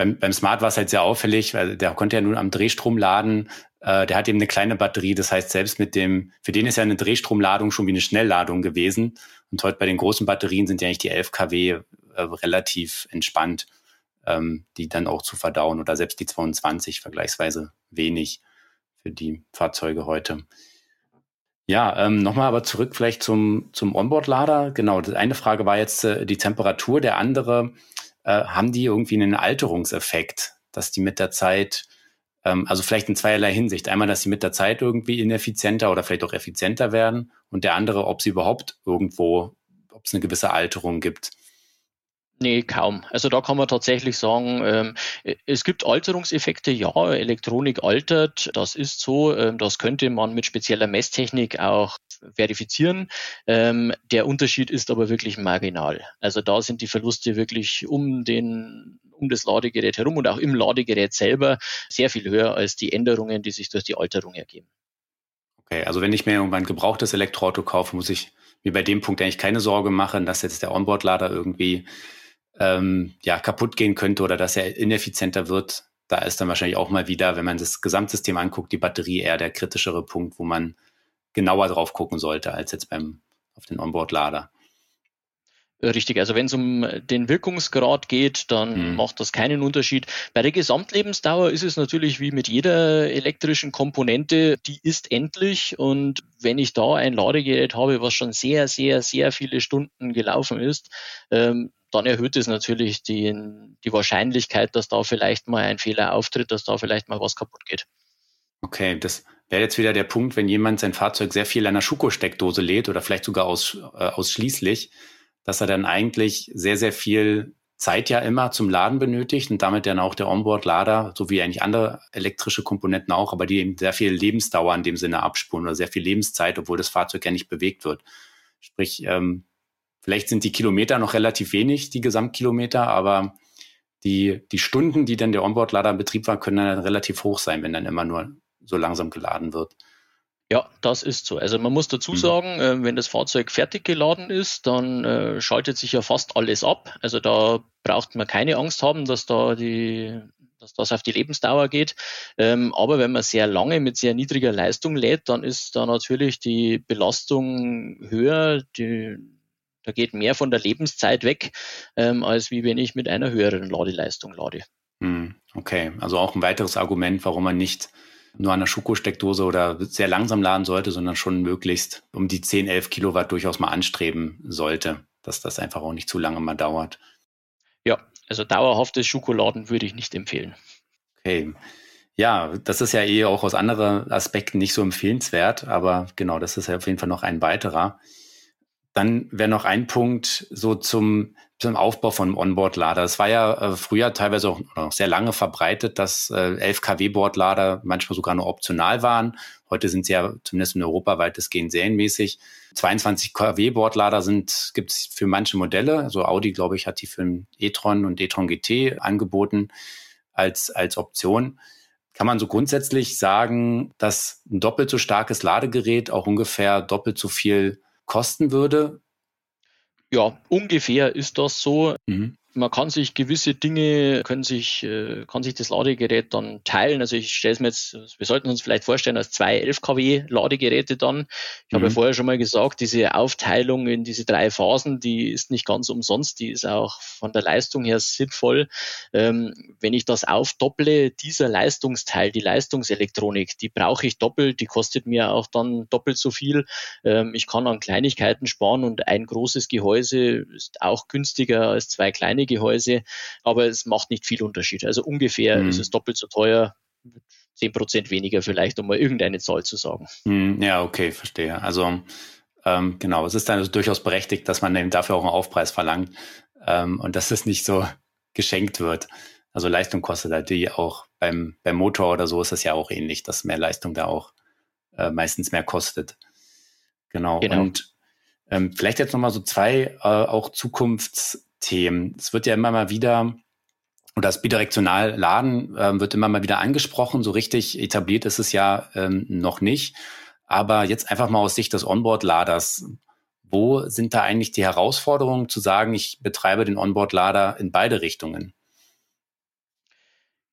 beim, beim Smart war es halt sehr auffällig, weil der konnte ja nun am Drehstrom laden. Äh, der hat eben eine kleine Batterie. Das heißt, selbst mit dem, für den ist ja eine Drehstromladung schon wie eine Schnellladung gewesen. Und heute bei den großen Batterien sind ja eigentlich die 11 kW äh, relativ entspannt, ähm, die dann auch zu verdauen oder selbst die 22 vergleichsweise wenig für die Fahrzeuge heute. Ja, ähm, nochmal aber zurück vielleicht zum, zum Onboard-Lader. Genau, die eine Frage war jetzt äh, die Temperatur, der andere äh, haben die irgendwie einen Alterungseffekt, dass die mit der Zeit, also vielleicht in zweierlei Hinsicht. Einmal, dass sie mit der Zeit irgendwie ineffizienter oder vielleicht auch effizienter werden und der andere, ob sie überhaupt irgendwo, ob es eine gewisse Alterung gibt. Nee, kaum. Also da kann man tatsächlich sagen, ähm, es gibt Alterungseffekte, ja, Elektronik altert, das ist so, ähm, das könnte man mit spezieller Messtechnik auch verifizieren. Ähm, der Unterschied ist aber wirklich marginal. Also da sind die Verluste wirklich um den um das Ladegerät herum und auch im Ladegerät selber sehr viel höher als die Änderungen, die sich durch die Alterung ergeben. Okay, also wenn ich mir irgendwann ein gebrauchtes Elektroauto kaufe, muss ich mir bei dem Punkt eigentlich keine Sorge machen, dass jetzt der Onboard-Lader irgendwie ähm, ja, kaputt gehen könnte oder dass er ineffizienter wird. Da ist dann wahrscheinlich auch mal wieder, wenn man das Gesamtsystem anguckt, die Batterie eher der kritischere Punkt, wo man genauer drauf gucken sollte als jetzt beim auf den Onboard-Lader. Richtig, also wenn es um den Wirkungsgrad geht, dann mhm. macht das keinen Unterschied. Bei der Gesamtlebensdauer ist es natürlich wie mit jeder elektrischen Komponente, die ist endlich und wenn ich da ein Ladegerät habe, was schon sehr, sehr, sehr viele Stunden gelaufen ist, ähm, dann erhöht es natürlich die, die Wahrscheinlichkeit, dass da vielleicht mal ein Fehler auftritt, dass da vielleicht mal was kaputt geht. Okay, das wäre jetzt wieder der Punkt, wenn jemand sein Fahrzeug sehr viel an einer Schuko-Steckdose lädt oder vielleicht sogar aus, äh, ausschließlich, dass er dann eigentlich sehr, sehr viel Zeit ja immer zum Laden benötigt und damit dann auch der Onboard-Lader, so wie eigentlich andere elektrische Komponenten auch, aber die eben sehr viel Lebensdauer in dem Sinne abspulen oder sehr viel Lebenszeit, obwohl das Fahrzeug ja nicht bewegt wird. Sprich, ähm, vielleicht sind die Kilometer noch relativ wenig, die Gesamtkilometer, aber die, die Stunden, die dann der Onboard-Lader in Betrieb war, können dann relativ hoch sein, wenn dann immer nur so langsam geladen wird. Ja, das ist so. Also man muss dazu mhm. sagen, äh, wenn das Fahrzeug fertig geladen ist, dann äh, schaltet sich ja fast alles ab. Also da braucht man keine Angst haben, dass da die dass das auf die Lebensdauer geht. Ähm, aber wenn man sehr lange mit sehr niedriger Leistung lädt, dann ist da natürlich die Belastung höher. Die, da geht mehr von der Lebenszeit weg, ähm, als wie wenn ich mit einer höheren Ladeleistung lade. Mhm. Okay, also auch ein weiteres Argument, warum man nicht nur an der Schuko-Steckdose oder sehr langsam laden sollte, sondern schon möglichst um die 10, 11 Kilowatt durchaus mal anstreben sollte, dass das einfach auch nicht zu lange mal dauert. Ja, also dauerhaftes Schokoladen würde ich nicht empfehlen. Okay. Ja, das ist ja eh auch aus anderen Aspekten nicht so empfehlenswert, aber genau, das ist ja auf jeden Fall noch ein weiterer. Dann wäre noch ein Punkt so zum zum Aufbau von Onboard-Lader. Es war ja äh, früher teilweise auch noch sehr lange verbreitet, dass äh, 11 kW-Bordlader manchmal sogar nur optional waren. Heute sind sie ja zumindest in Europa weitestgehend serienmäßig. 22 kW-Bordlader sind gibt es für manche Modelle. Also Audi, glaube ich, hat die für den e-tron und e-tron GT angeboten als, als Option. Kann man so grundsätzlich sagen, dass ein doppelt so starkes Ladegerät auch ungefähr doppelt so viel kosten würde ja, ungefähr ist das so. Mhm man kann sich gewisse Dinge, können sich, äh, kann sich das Ladegerät dann teilen. Also ich stelle es mir jetzt, wir sollten uns vielleicht vorstellen, als zwei 11 kW Ladegeräte dann. Ich mhm. habe ja mhm. vorher schon mal gesagt, diese Aufteilung in diese drei Phasen, die ist nicht ganz umsonst, die ist auch von der Leistung her sinnvoll. Ähm, wenn ich das aufdopple, dieser Leistungsteil, die Leistungselektronik, die brauche ich doppelt, die kostet mir auch dann doppelt so viel. Ähm, ich kann an Kleinigkeiten sparen und ein großes Gehäuse ist auch günstiger als zwei kleine kleine Gehäuse, aber es macht nicht viel Unterschied. Also ungefähr mhm. ist es doppelt so teuer, zehn Prozent weniger vielleicht, um mal irgendeine Zahl zu sagen. Mhm, ja, okay, verstehe. Also ähm, genau, es ist dann also durchaus berechtigt, dass man eben dafür auch einen Aufpreis verlangt ähm, und dass es nicht so geschenkt wird. Also Leistung kostet halt die auch beim, beim Motor oder so ist es ja auch ähnlich, dass mehr Leistung da auch äh, meistens mehr kostet. Genau. genau. Und ähm, vielleicht jetzt nochmal so zwei äh, auch Zukunfts- Themen. Es wird ja immer mal wieder, oder das bidirektional Laden äh, wird immer mal wieder angesprochen. So richtig etabliert ist es ja ähm, noch nicht. Aber jetzt einfach mal aus Sicht des Onboard-Laders. Wo sind da eigentlich die Herausforderungen zu sagen, ich betreibe den Onboard-Lader in beide Richtungen?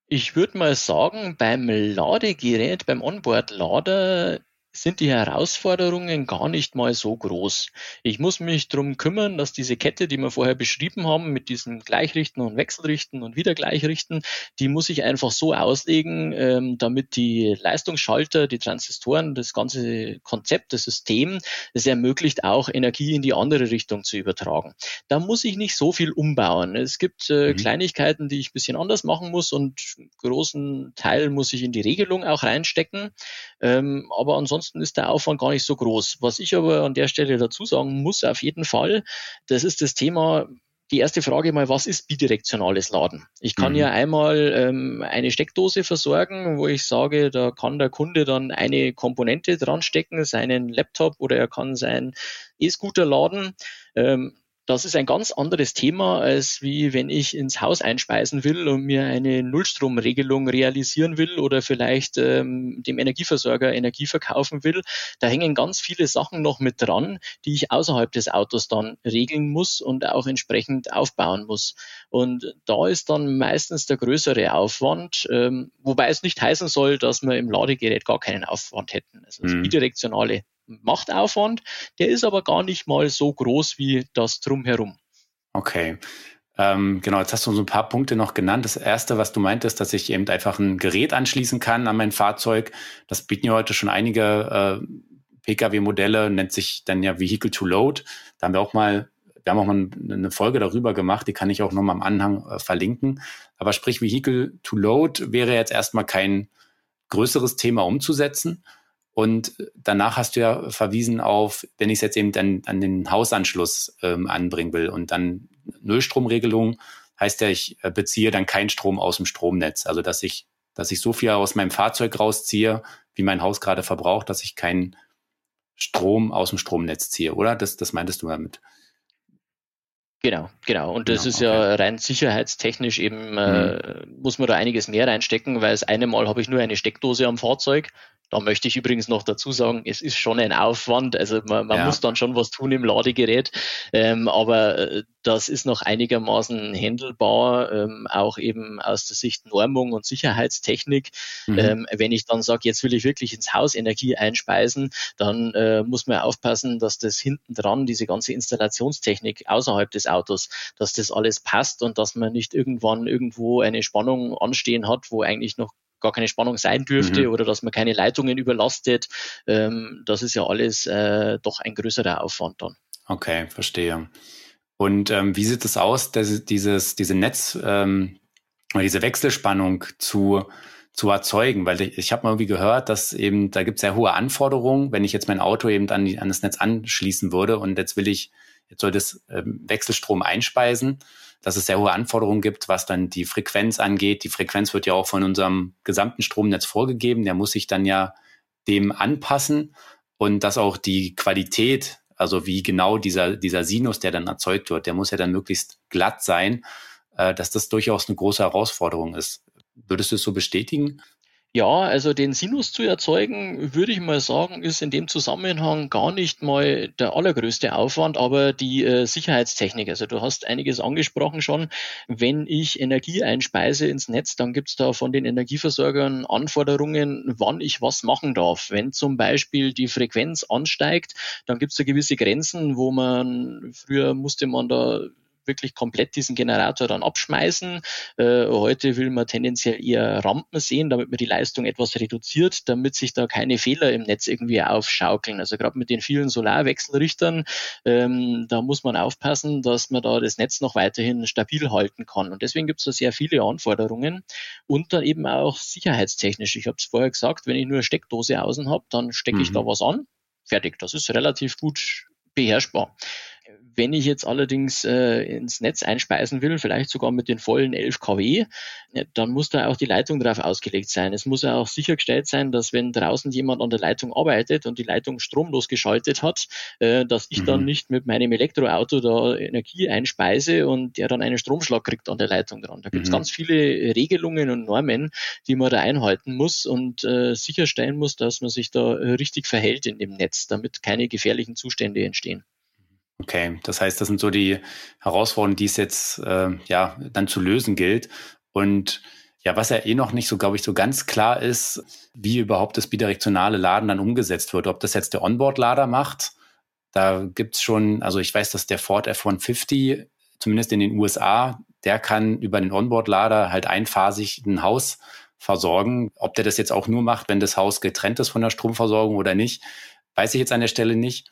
Ich würde mal sagen, beim Ladegerät, beim Onboard-Lader sind die Herausforderungen gar nicht mal so groß. Ich muss mich darum kümmern, dass diese Kette, die wir vorher beschrieben haben, mit diesen Gleichrichten und Wechselrichten und wieder Gleichrichten, die muss ich einfach so auslegen, ähm, damit die Leistungsschalter, die Transistoren, das ganze Konzept, das System, es ermöglicht auch Energie in die andere Richtung zu übertragen. Da muss ich nicht so viel umbauen. Es gibt äh, mhm. Kleinigkeiten, die ich ein bisschen anders machen muss und großen Teil muss ich in die Regelung auch reinstecken. Ähm, aber ansonsten ansonsten ist der Aufwand gar nicht so groß. Was ich aber an der Stelle dazu sagen muss, auf jeden Fall, das ist das Thema, die erste Frage mal, was ist bidirektionales Laden? Ich kann mhm. ja einmal ähm, eine Steckdose versorgen, wo ich sage, da kann der Kunde dann eine Komponente dran stecken, seinen Laptop oder er kann seinen E-Scooter laden. Ähm, das ist ein ganz anderes Thema, als wie wenn ich ins Haus einspeisen will und mir eine Nullstromregelung realisieren will oder vielleicht ähm, dem Energieversorger Energie verkaufen will. Da hängen ganz viele Sachen noch mit dran, die ich außerhalb des Autos dann regeln muss und auch entsprechend aufbauen muss. Und da ist dann meistens der größere Aufwand, ähm, wobei es nicht heißen soll, dass wir im Ladegerät gar keinen Aufwand hätten. Also das mhm. bidirektionale macht Aufwand, der ist aber gar nicht mal so groß wie das drumherum. Okay. Ähm, genau, jetzt hast du so ein paar Punkte noch genannt. Das erste, was du meintest, dass ich eben einfach ein Gerät anschließen kann an mein Fahrzeug. Das bieten ja heute schon einige äh, Pkw-Modelle, nennt sich dann ja Vehicle to Load. Da haben wir auch mal, wir haben auch mal eine Folge darüber gemacht, die kann ich auch nochmal im Anhang äh, verlinken. Aber sprich, Vehicle to Load wäre jetzt erstmal kein größeres Thema umzusetzen. Und danach hast du ja verwiesen auf, wenn ich es jetzt eben dann an den Hausanschluss ähm, anbringen will und dann Nullstromregelung, heißt ja, ich äh, beziehe dann keinen Strom aus dem Stromnetz. Also dass ich, dass ich so viel aus meinem Fahrzeug rausziehe, wie mein Haus gerade verbraucht, dass ich keinen Strom aus dem Stromnetz ziehe, oder? Das, das meintest du damit. Genau, genau. Und das genau, ist okay. ja rein sicherheitstechnisch eben, äh, mhm. muss man da einiges mehr reinstecken, weil das eine Mal habe ich nur eine Steckdose am Fahrzeug da möchte ich übrigens noch dazu sagen, es ist schon ein Aufwand. Also man, man ja. muss dann schon was tun im Ladegerät. Ähm, aber äh, das ist noch einigermaßen händelbar, ähm, auch eben aus der Sicht Normung und Sicherheitstechnik. Mhm. Ähm, wenn ich dann sage, jetzt will ich wirklich ins Haus Energie einspeisen, dann äh, muss man aufpassen, dass das hinten dran, diese ganze Installationstechnik außerhalb des Autos, dass das alles passt und dass man nicht irgendwann irgendwo eine Spannung anstehen hat, wo eigentlich noch gar keine Spannung sein dürfte mhm. oder dass man keine Leitungen überlastet. Ähm, das ist ja alles äh, doch ein größerer Aufwand dann. Okay, verstehe. Und ähm, wie sieht es aus, dass dieses, diese Netz, ähm, diese Wechselspannung zu, zu erzeugen? Weil ich, ich habe mal irgendwie gehört, dass eben, da gibt es sehr hohe Anforderungen, wenn ich jetzt mein Auto eben an, die, an das Netz anschließen würde und jetzt will ich, jetzt soll das ähm, Wechselstrom einspeisen dass es sehr hohe Anforderungen gibt, was dann die Frequenz angeht. Die Frequenz wird ja auch von unserem gesamten Stromnetz vorgegeben. Der muss sich dann ja dem anpassen und dass auch die Qualität, also wie genau dieser, dieser Sinus, der dann erzeugt wird, der muss ja dann möglichst glatt sein, äh, dass das durchaus eine große Herausforderung ist. Würdest du es so bestätigen? Ja, also den Sinus zu erzeugen, würde ich mal sagen, ist in dem Zusammenhang gar nicht mal der allergrößte Aufwand, aber die äh, Sicherheitstechnik. Also du hast einiges angesprochen schon. Wenn ich Energie einspeise ins Netz, dann gibt es da von den Energieversorgern Anforderungen, wann ich was machen darf. Wenn zum Beispiel die Frequenz ansteigt, dann gibt es da gewisse Grenzen, wo man früher musste man da wirklich komplett diesen Generator dann abschmeißen. Äh, heute will man tendenziell eher Rampen sehen, damit man die Leistung etwas reduziert, damit sich da keine Fehler im Netz irgendwie aufschaukeln. Also gerade mit den vielen Solarwechselrichtern, ähm, da muss man aufpassen, dass man da das Netz noch weiterhin stabil halten kann. Und deswegen gibt es da sehr viele Anforderungen und dann eben auch sicherheitstechnisch. Ich habe es vorher gesagt, wenn ich nur eine Steckdose außen habe, dann stecke ich mhm. da was an. Fertig. Das ist relativ gut beherrschbar. Wenn ich jetzt allerdings äh, ins Netz einspeisen will, vielleicht sogar mit den vollen 11 kW, dann muss da auch die Leitung drauf ausgelegt sein. Es muss ja auch sichergestellt sein, dass wenn draußen jemand an der Leitung arbeitet und die Leitung stromlos geschaltet hat, äh, dass ich mhm. dann nicht mit meinem Elektroauto da Energie einspeise und der dann einen Stromschlag kriegt an der Leitung dran. Da gibt es mhm. ganz viele Regelungen und Normen, die man da einhalten muss und äh, sicherstellen muss, dass man sich da richtig verhält in dem Netz, damit keine gefährlichen Zustände entstehen. Okay, das heißt, das sind so die Herausforderungen, die es jetzt äh, ja dann zu lösen gilt. Und ja, was ja eh noch nicht so, glaube ich, so ganz klar ist, wie überhaupt das bidirektionale Laden dann umgesetzt wird. Ob das jetzt der Onboard-Lader macht, da gibt's schon, also ich weiß, dass der Ford F-150, zumindest in den USA, der kann über den Onboard-Lader halt einphasig ein Haus versorgen. Ob der das jetzt auch nur macht, wenn das Haus getrennt ist von der Stromversorgung oder nicht, weiß ich jetzt an der Stelle nicht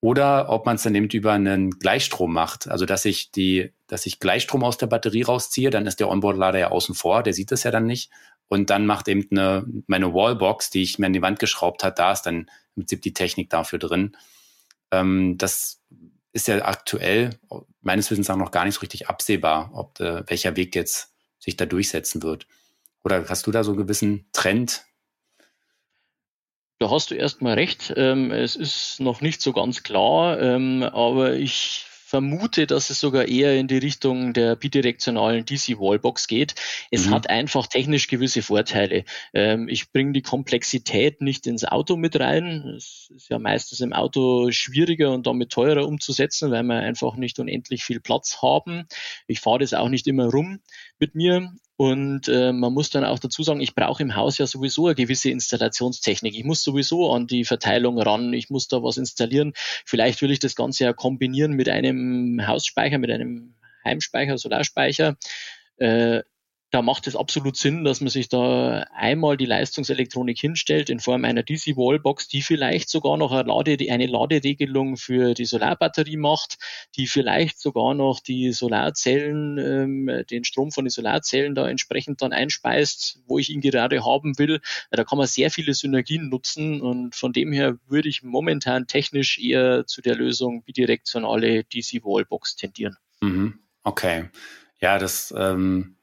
oder ob man es dann eben über einen Gleichstrom macht. Also dass ich die, dass ich Gleichstrom aus der Batterie rausziehe, dann ist der Onboard-Lader ja außen vor, der sieht das ja dann nicht. Und dann macht eben eine, meine Wallbox, die ich mir an die Wand geschraubt hat, da ist dann im Prinzip die Technik dafür drin. Ähm, das ist ja aktuell meines Wissens auch noch gar nicht so richtig absehbar, ob äh, welcher Weg jetzt sich da durchsetzen wird. Oder hast du da so einen gewissen Trend, da hast du erstmal recht. Ähm, es ist noch nicht so ganz klar, ähm, aber ich vermute, dass es sogar eher in die Richtung der bidirektionalen DC-Wallbox geht. Es mhm. hat einfach technisch gewisse Vorteile. Ähm, ich bringe die Komplexität nicht ins Auto mit rein. Es ist ja meistens im Auto schwieriger und damit teurer umzusetzen, weil wir einfach nicht unendlich viel Platz haben. Ich fahre das auch nicht immer rum mit mir. Und äh, man muss dann auch dazu sagen, ich brauche im Haus ja sowieso eine gewisse Installationstechnik. Ich muss sowieso an die Verteilung ran, ich muss da was installieren. Vielleicht will ich das Ganze ja kombinieren mit einem Hausspeicher, mit einem Heimspeicher, Solarspeicher. Äh, da macht es absolut Sinn, dass man sich da einmal die Leistungselektronik hinstellt in Form einer DC-Wallbox, die vielleicht sogar noch eine, Lade, eine Laderegelung für die Solarbatterie macht, die vielleicht sogar noch die Solarzellen, ähm, den Strom von den Solarzellen da entsprechend dann einspeist, wo ich ihn gerade haben will. Da kann man sehr viele Synergien nutzen und von dem her würde ich momentan technisch eher zu der Lösung bidirektionale DC-Wallbox tendieren. Mhm. Okay. Ja, das, ähm,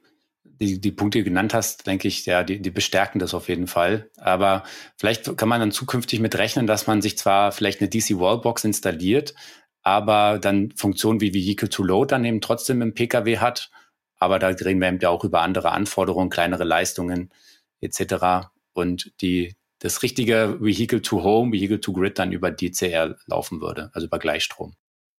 die, die Punkte, die du genannt hast, denke ich, ja, die, die bestärken das auf jeden Fall. Aber vielleicht kann man dann zukünftig mit rechnen, dass man sich zwar vielleicht eine DC Wallbox installiert, aber dann Funktionen wie Vehicle to Load dann eben trotzdem im Pkw hat. Aber da reden wir eben ja auch über andere Anforderungen, kleinere Leistungen etc. Und die, das richtige Vehicle to Home, Vehicle to Grid dann über DCR laufen würde, also über Gleichstrom.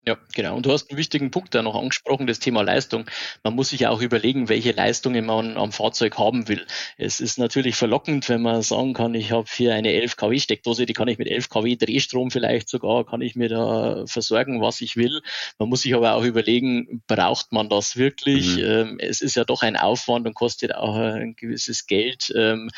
Ja, genau. Und du hast einen wichtigen Punkt da noch angesprochen, das Thema Leistung. Man muss sich ja auch überlegen, welche Leistungen man am Fahrzeug haben will. Es ist natürlich verlockend, wenn man sagen kann, ich habe hier eine 11 kW Steckdose, die kann ich mit 11 kW Drehstrom vielleicht sogar, kann ich mir da versorgen, was ich will. Man muss sich aber auch überlegen, braucht man das wirklich? Mhm. Ähm, es ist ja doch ein Aufwand und kostet auch ein gewisses Geld. Ähm,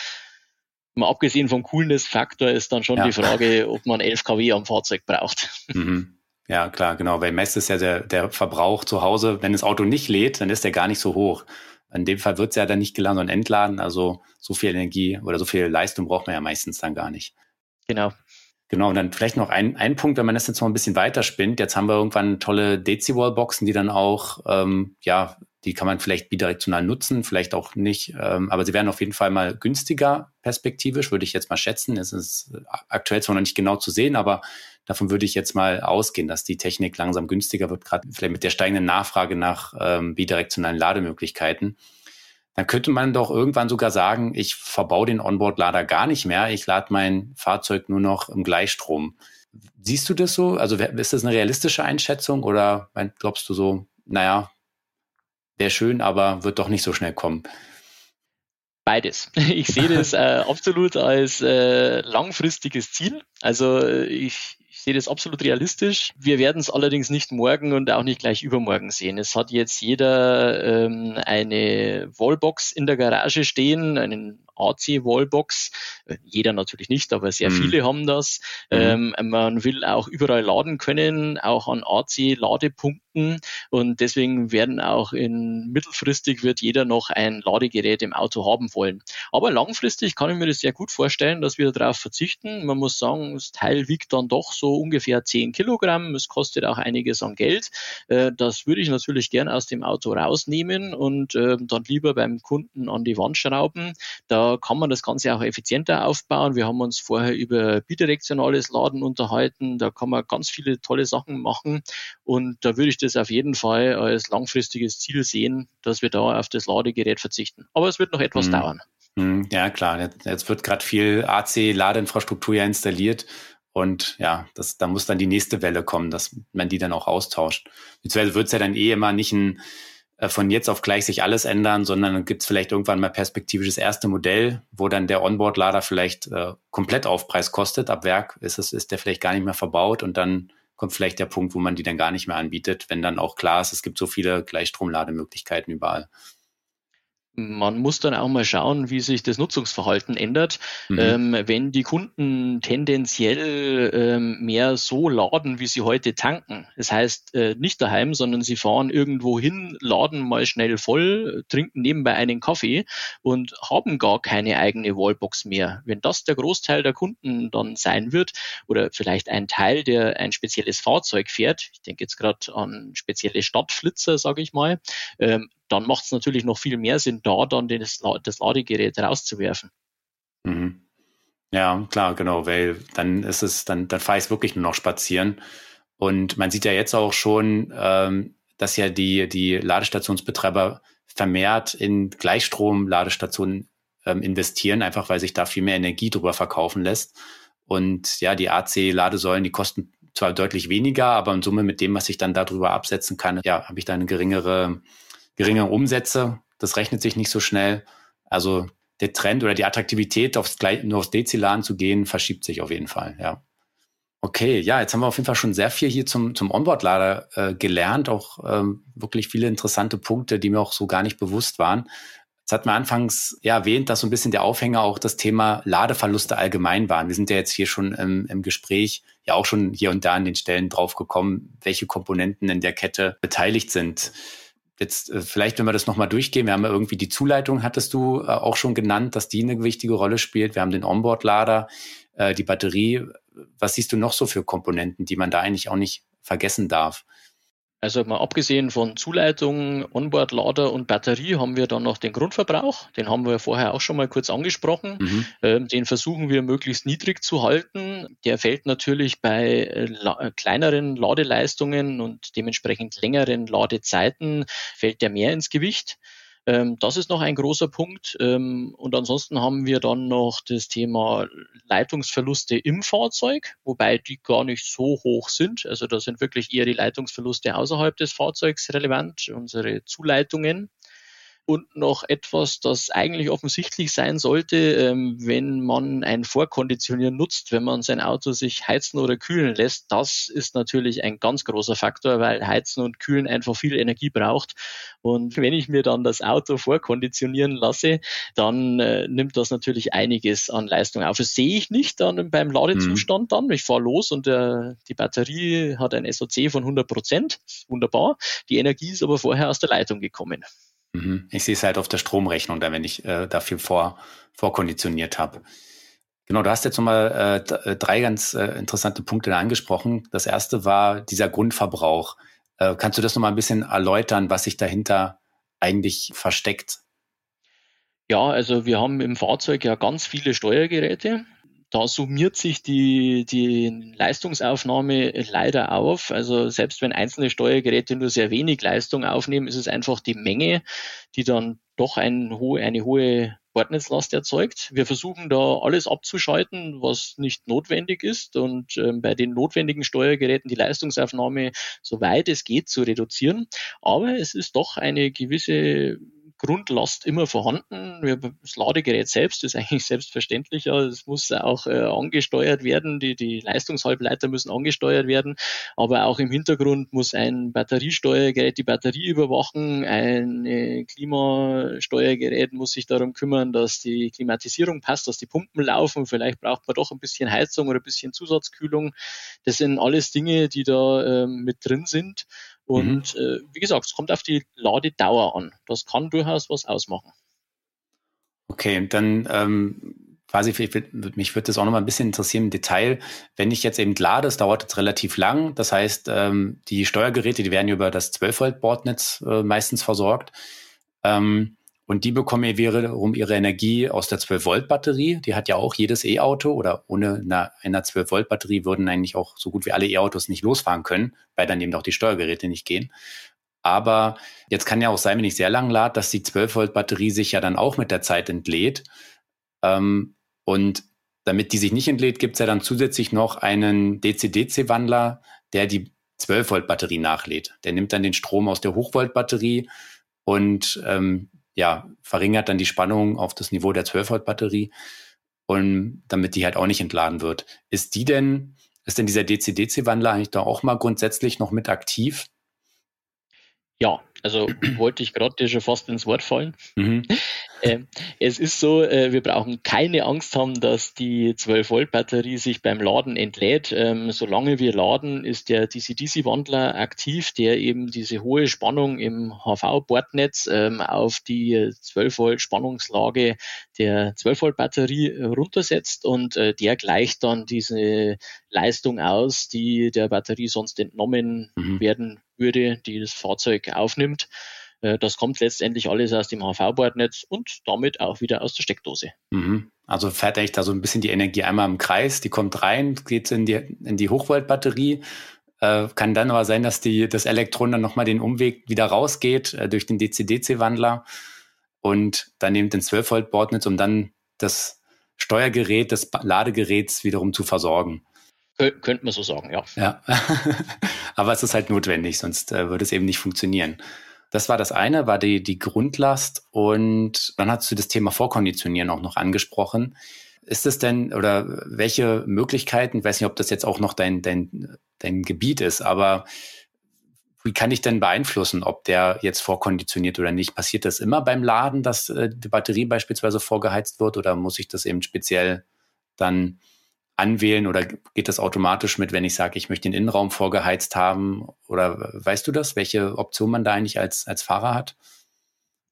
mal abgesehen vom Coolness-Faktor ist dann schon ja. die Frage, ob man 11 kW am Fahrzeug braucht. Mhm. Ja, klar, genau. Bei Mess ist ja der, der Verbrauch zu Hause, wenn das Auto nicht lädt, dann ist der gar nicht so hoch. In dem Fall wird es ja dann nicht geladen und entladen. Also so viel Energie oder so viel Leistung braucht man ja meistens dann gar nicht. Genau. Genau, und dann vielleicht noch ein, ein Punkt, wenn man das jetzt noch ein bisschen weiter spinnt. Jetzt haben wir irgendwann tolle Dezi-Wall-Boxen, die dann auch ähm, ja, die kann man vielleicht bidirektional nutzen, vielleicht auch nicht. Ähm, aber sie werden auf jeden Fall mal günstiger perspektivisch, würde ich jetzt mal schätzen. Es ist aktuell zwar noch nicht genau zu sehen, aber davon würde ich jetzt mal ausgehen, dass die Technik langsam günstiger wird, gerade vielleicht mit der steigenden Nachfrage nach ähm, bidirektionalen Lademöglichkeiten. Dann könnte man doch irgendwann sogar sagen, ich verbaue den Onboard-Lader gar nicht mehr, ich lade mein Fahrzeug nur noch im Gleichstrom. Siehst du das so? Also ist das eine realistische Einschätzung oder glaubst du so, naja, wäre schön, aber wird doch nicht so schnell kommen. Beides. Ich sehe das äh, absolut als äh, langfristiges Ziel. Also ich, ich sehe das absolut realistisch. Wir werden es allerdings nicht morgen und auch nicht gleich übermorgen sehen. Es hat jetzt jeder ähm, eine Wallbox in der Garage stehen, einen AC-Wallbox. Äh, jeder natürlich nicht, aber sehr mhm. viele haben das. Mhm. Ähm, man will auch überall laden können, auch an AC-Ladepunkten. Und deswegen werden auch in mittelfristig wird jeder noch ein Ladegerät im Auto haben wollen. Aber langfristig kann ich mir das sehr gut vorstellen, dass wir darauf verzichten. Man muss sagen, das Teil wiegt dann doch so ungefähr 10 Kilogramm. Es kostet auch einiges an Geld. Äh, das würde ich natürlich gern aus dem Auto rausnehmen und ähm, dann lieber beim Kunden an die Wand schrauben. Da kann man das Ganze auch effizienter aufbauen. Wir haben uns vorher über bidirektionales Laden unterhalten. Da kann man ganz viele tolle Sachen machen. Und da würde ich das auf jeden Fall als langfristiges Ziel sehen, dass wir da auf das Ladegerät verzichten. Aber es wird noch etwas mhm. dauern. Mhm. Ja, klar. Jetzt, wird gerade viel AC-Ladeinfrastruktur ja installiert. Und ja, das, da muss dann die nächste Welle kommen, dass man die dann auch austauscht. Beziehungsweise wird es ja dann eh immer nicht ein von jetzt auf gleich sich alles ändern, sondern dann gibt es vielleicht irgendwann mal perspektivisch das erste Modell, wo dann der Onboard-Lader vielleicht äh, komplett Aufpreis kostet. Ab Werk ist, es, ist der vielleicht gar nicht mehr verbaut und dann kommt vielleicht der Punkt, wo man die dann gar nicht mehr anbietet, wenn dann auch klar ist, es gibt so viele Gleichstromlademöglichkeiten überall. Man muss dann auch mal schauen, wie sich das Nutzungsverhalten ändert. Mhm. Ähm, wenn die Kunden tendenziell ähm, mehr so laden, wie sie heute tanken, das heißt äh, nicht daheim, sondern sie fahren irgendwo hin, laden mal schnell voll, trinken nebenbei einen Kaffee und haben gar keine eigene Wallbox mehr. Wenn das der Großteil der Kunden dann sein wird oder vielleicht ein Teil, der ein spezielles Fahrzeug fährt, ich denke jetzt gerade an spezielle Stadtflitzer, sage ich mal, ähm, dann macht es natürlich noch viel mehr Sinn, da dann das, das Ladegerät rauszuwerfen. Mhm. Ja, klar, genau, weil dann ist es, dann, dann fahre ich wirklich nur noch spazieren. Und man sieht ja jetzt auch schon, ähm, dass ja die, die Ladestationsbetreiber vermehrt in Gleichstrom-Ladestationen ähm, investieren, einfach weil sich da viel mehr Energie drüber verkaufen lässt. Und ja, die AC-Ladesäulen, die kosten zwar deutlich weniger, aber in Summe mit dem, was ich dann darüber absetzen kann, ja, habe ich da eine geringere geringe Umsätze. Das rechnet sich nicht so schnell. Also der Trend oder die Attraktivität, aufs, nur aufs Dezilan zu gehen, verschiebt sich auf jeden Fall, ja. Okay, ja, jetzt haben wir auf jeden Fall schon sehr viel hier zum, zum Onboard-Lader äh, gelernt, auch ähm, wirklich viele interessante Punkte, die mir auch so gar nicht bewusst waren. Jetzt hat man anfangs ja erwähnt, dass so ein bisschen der Aufhänger auch das Thema Ladeverluste allgemein waren. Wir sind ja jetzt hier schon im, im Gespräch ja auch schon hier und da an den Stellen drauf gekommen, welche Komponenten in der Kette beteiligt sind. Jetzt äh, vielleicht, wenn wir das nochmal durchgehen, wir haben ja irgendwie die Zuleitung, hattest du äh, auch schon genannt, dass die eine wichtige Rolle spielt. Wir haben den Onboard-Lader, äh, die Batterie. Was siehst du noch so für Komponenten, die man da eigentlich auch nicht vergessen darf? Also mal abgesehen von Zuleitung, Onboard-Lader und Batterie haben wir dann noch den Grundverbrauch. Den haben wir vorher auch schon mal kurz angesprochen. Mhm. Ähm, den versuchen wir möglichst niedrig zu halten. Der fällt natürlich bei äh, la kleineren Ladeleistungen und dementsprechend längeren Ladezeiten fällt der mehr ins Gewicht. Ähm, das ist noch ein großer Punkt. Ähm, und ansonsten haben wir dann noch das Thema Leitungsverluste im Fahrzeug, wobei die gar nicht so hoch sind. Also da sind wirklich eher die Leitungsverluste außerhalb des Fahrzeugs relevant, unsere Zuleitungen und noch etwas, das eigentlich offensichtlich sein sollte, ähm, wenn man ein Vorkonditionieren nutzt, wenn man sein Auto sich heizen oder kühlen lässt. Das ist natürlich ein ganz großer Faktor, weil Heizen und Kühlen einfach viel Energie braucht. Und wenn ich mir dann das Auto vorkonditionieren lasse, dann äh, nimmt das natürlich einiges an Leistung auf. Das sehe ich nicht dann beim Ladezustand mhm. dann. Ich fahre los und äh, die Batterie hat ein SOC von 100 Prozent. Wunderbar. Die Energie ist aber vorher aus der Leitung gekommen. Mhm. Ich sehe es halt auf der Stromrechnung, da wenn ich äh, dafür vor, vorkonditioniert habe. Genau, du hast jetzt nochmal äh, äh, drei ganz äh, interessante Punkte da angesprochen. Das erste war dieser Grundverbrauch. Äh, kannst du das nochmal ein bisschen erläutern, was sich dahinter eigentlich versteckt? Ja, also wir haben im Fahrzeug ja ganz viele Steuergeräte da summiert sich die, die Leistungsaufnahme leider auf. Also selbst wenn einzelne Steuergeräte nur sehr wenig Leistung aufnehmen, ist es einfach die Menge, die dann doch ein eine hohe Bordnetzlast erzeugt. Wir versuchen da alles abzuschalten, was nicht notwendig ist und ähm, bei den notwendigen Steuergeräten die Leistungsaufnahme, soweit es geht, zu reduzieren. Aber es ist doch eine gewisse Grundlast immer vorhanden. Das Ladegerät selbst ist eigentlich selbstverständlicher. Es muss auch äh, angesteuert werden. Die, die Leistungshalbleiter müssen angesteuert werden. Aber auch im Hintergrund muss ein Batteriesteuergerät die Batterie überwachen. Ein äh, Klimasteuergerät muss sich darum kümmern, dass die Klimatisierung passt, dass die Pumpen laufen. Vielleicht braucht man doch ein bisschen Heizung oder ein bisschen Zusatzkühlung. Das sind alles Dinge, die da äh, mit drin sind. Und mhm. äh, wie gesagt, es kommt auf die Ladedauer an. Das kann durchaus was ausmachen. Okay, dann ähm, quasi, mich würde das auch noch mal ein bisschen interessieren im Detail. Wenn ich jetzt eben lade, das dauert jetzt relativ lang. Das heißt, ähm, die Steuergeräte, die werden über das 12-Volt-Bordnetz äh, meistens versorgt. Ähm, und die bekommen ja wiederum ihre Energie aus der 12-Volt-Batterie. Die hat ja auch jedes E-Auto oder ohne eine, einer 12-Volt-Batterie würden eigentlich auch so gut wie alle E-Autos nicht losfahren können, weil dann eben auch die Steuergeräte nicht gehen. Aber jetzt kann ja auch sein, wenn ich sehr lang lade, dass die 12-Volt-Batterie sich ja dann auch mit der Zeit entlädt. Ähm, und damit die sich nicht entlädt, gibt es ja dann zusätzlich noch einen DC-DC-Wandler, der die 12-Volt-Batterie nachlädt. Der nimmt dann den Strom aus der Hochvolt-Batterie und ähm, ja, verringert dann die Spannung auf das Niveau der 12-Volt-Batterie und damit die halt auch nicht entladen wird. Ist die denn, ist denn dieser DC-DC-Wandler eigentlich da auch mal grundsätzlich noch mit aktiv? Ja, also wollte ich gerade dir schon fast ins Wort fallen. Mhm. Äh, es ist so, äh, wir brauchen keine Angst haben, dass die 12-Volt-Batterie sich beim Laden entlädt. Ähm, solange wir laden, ist der DC-DC-Wandler aktiv, der eben diese hohe Spannung im HV-Bordnetz ähm, auf die 12-Volt-Spannungslage der 12-Volt-Batterie runtersetzt und äh, der gleicht dann diese Leistung aus, die der Batterie sonst entnommen mhm. werden würde, die das Fahrzeug aufnimmt. Äh, das kommt letztendlich alles aus dem HV-Bordnetz und damit auch wieder aus der Steckdose. Mhm. Also fährt eigentlich da so ein bisschen die Energie einmal im Kreis, die kommt rein, geht in die, in die Hochvoltbatterie. Äh, kann dann aber sein, dass die, das Elektron dann nochmal den Umweg wieder rausgeht äh, durch den DC-DC-Wandler und dann eben den 12-Volt-Bordnetz, um dann das Steuergerät des Ladegeräts wiederum zu versorgen. Könnte man so sagen, ja. Ja, aber es ist halt notwendig, sonst äh, würde es eben nicht funktionieren. Das war das eine, war die, die Grundlast und dann hast du das Thema Vorkonditionieren auch noch angesprochen. Ist es denn oder welche Möglichkeiten, ich weiß nicht, ob das jetzt auch noch dein, dein, dein Gebiet ist, aber wie kann ich denn beeinflussen, ob der jetzt vorkonditioniert oder nicht? Passiert das immer beim Laden, dass äh, die Batterie beispielsweise vorgeheizt wird oder muss ich das eben speziell dann anwählen oder geht das automatisch mit, wenn ich sage, ich möchte den Innenraum vorgeheizt haben? Oder weißt du das, welche Option man da eigentlich als, als Fahrer hat?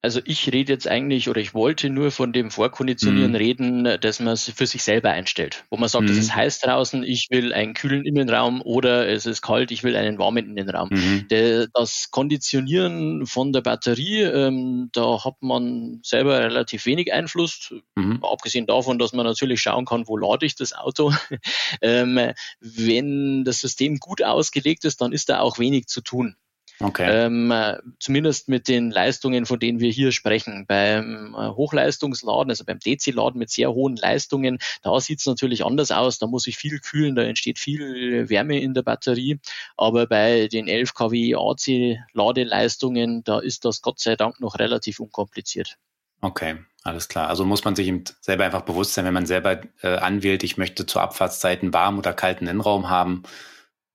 Also ich rede jetzt eigentlich oder ich wollte nur von dem Vorkonditionieren mhm. reden, dass man es für sich selber einstellt. Wo man sagt, mhm. es ist heiß draußen, ich will einen kühlen Innenraum oder es ist kalt, ich will einen warmen Innenraum. Mhm. das Konditionieren von der Batterie, ähm, da hat man selber relativ wenig Einfluss, mhm. abgesehen davon, dass man natürlich schauen kann, wo lade ich das Auto. ähm, wenn das System gut ausgelegt ist, dann ist da auch wenig zu tun. Okay. Ähm, äh, zumindest mit den Leistungen, von denen wir hier sprechen. Beim äh, Hochleistungsladen, also beim DC-Laden mit sehr hohen Leistungen, da sieht es natürlich anders aus. Da muss ich viel kühlen, da entsteht viel Wärme in der Batterie. Aber bei den 11 kW AC-Ladeleistungen, da ist das Gott sei Dank noch relativ unkompliziert. Okay, alles klar. Also muss man sich selber einfach bewusst sein, wenn man selber äh, anwählt, ich möchte zu Abfahrtszeiten warm oder kalten Innenraum haben.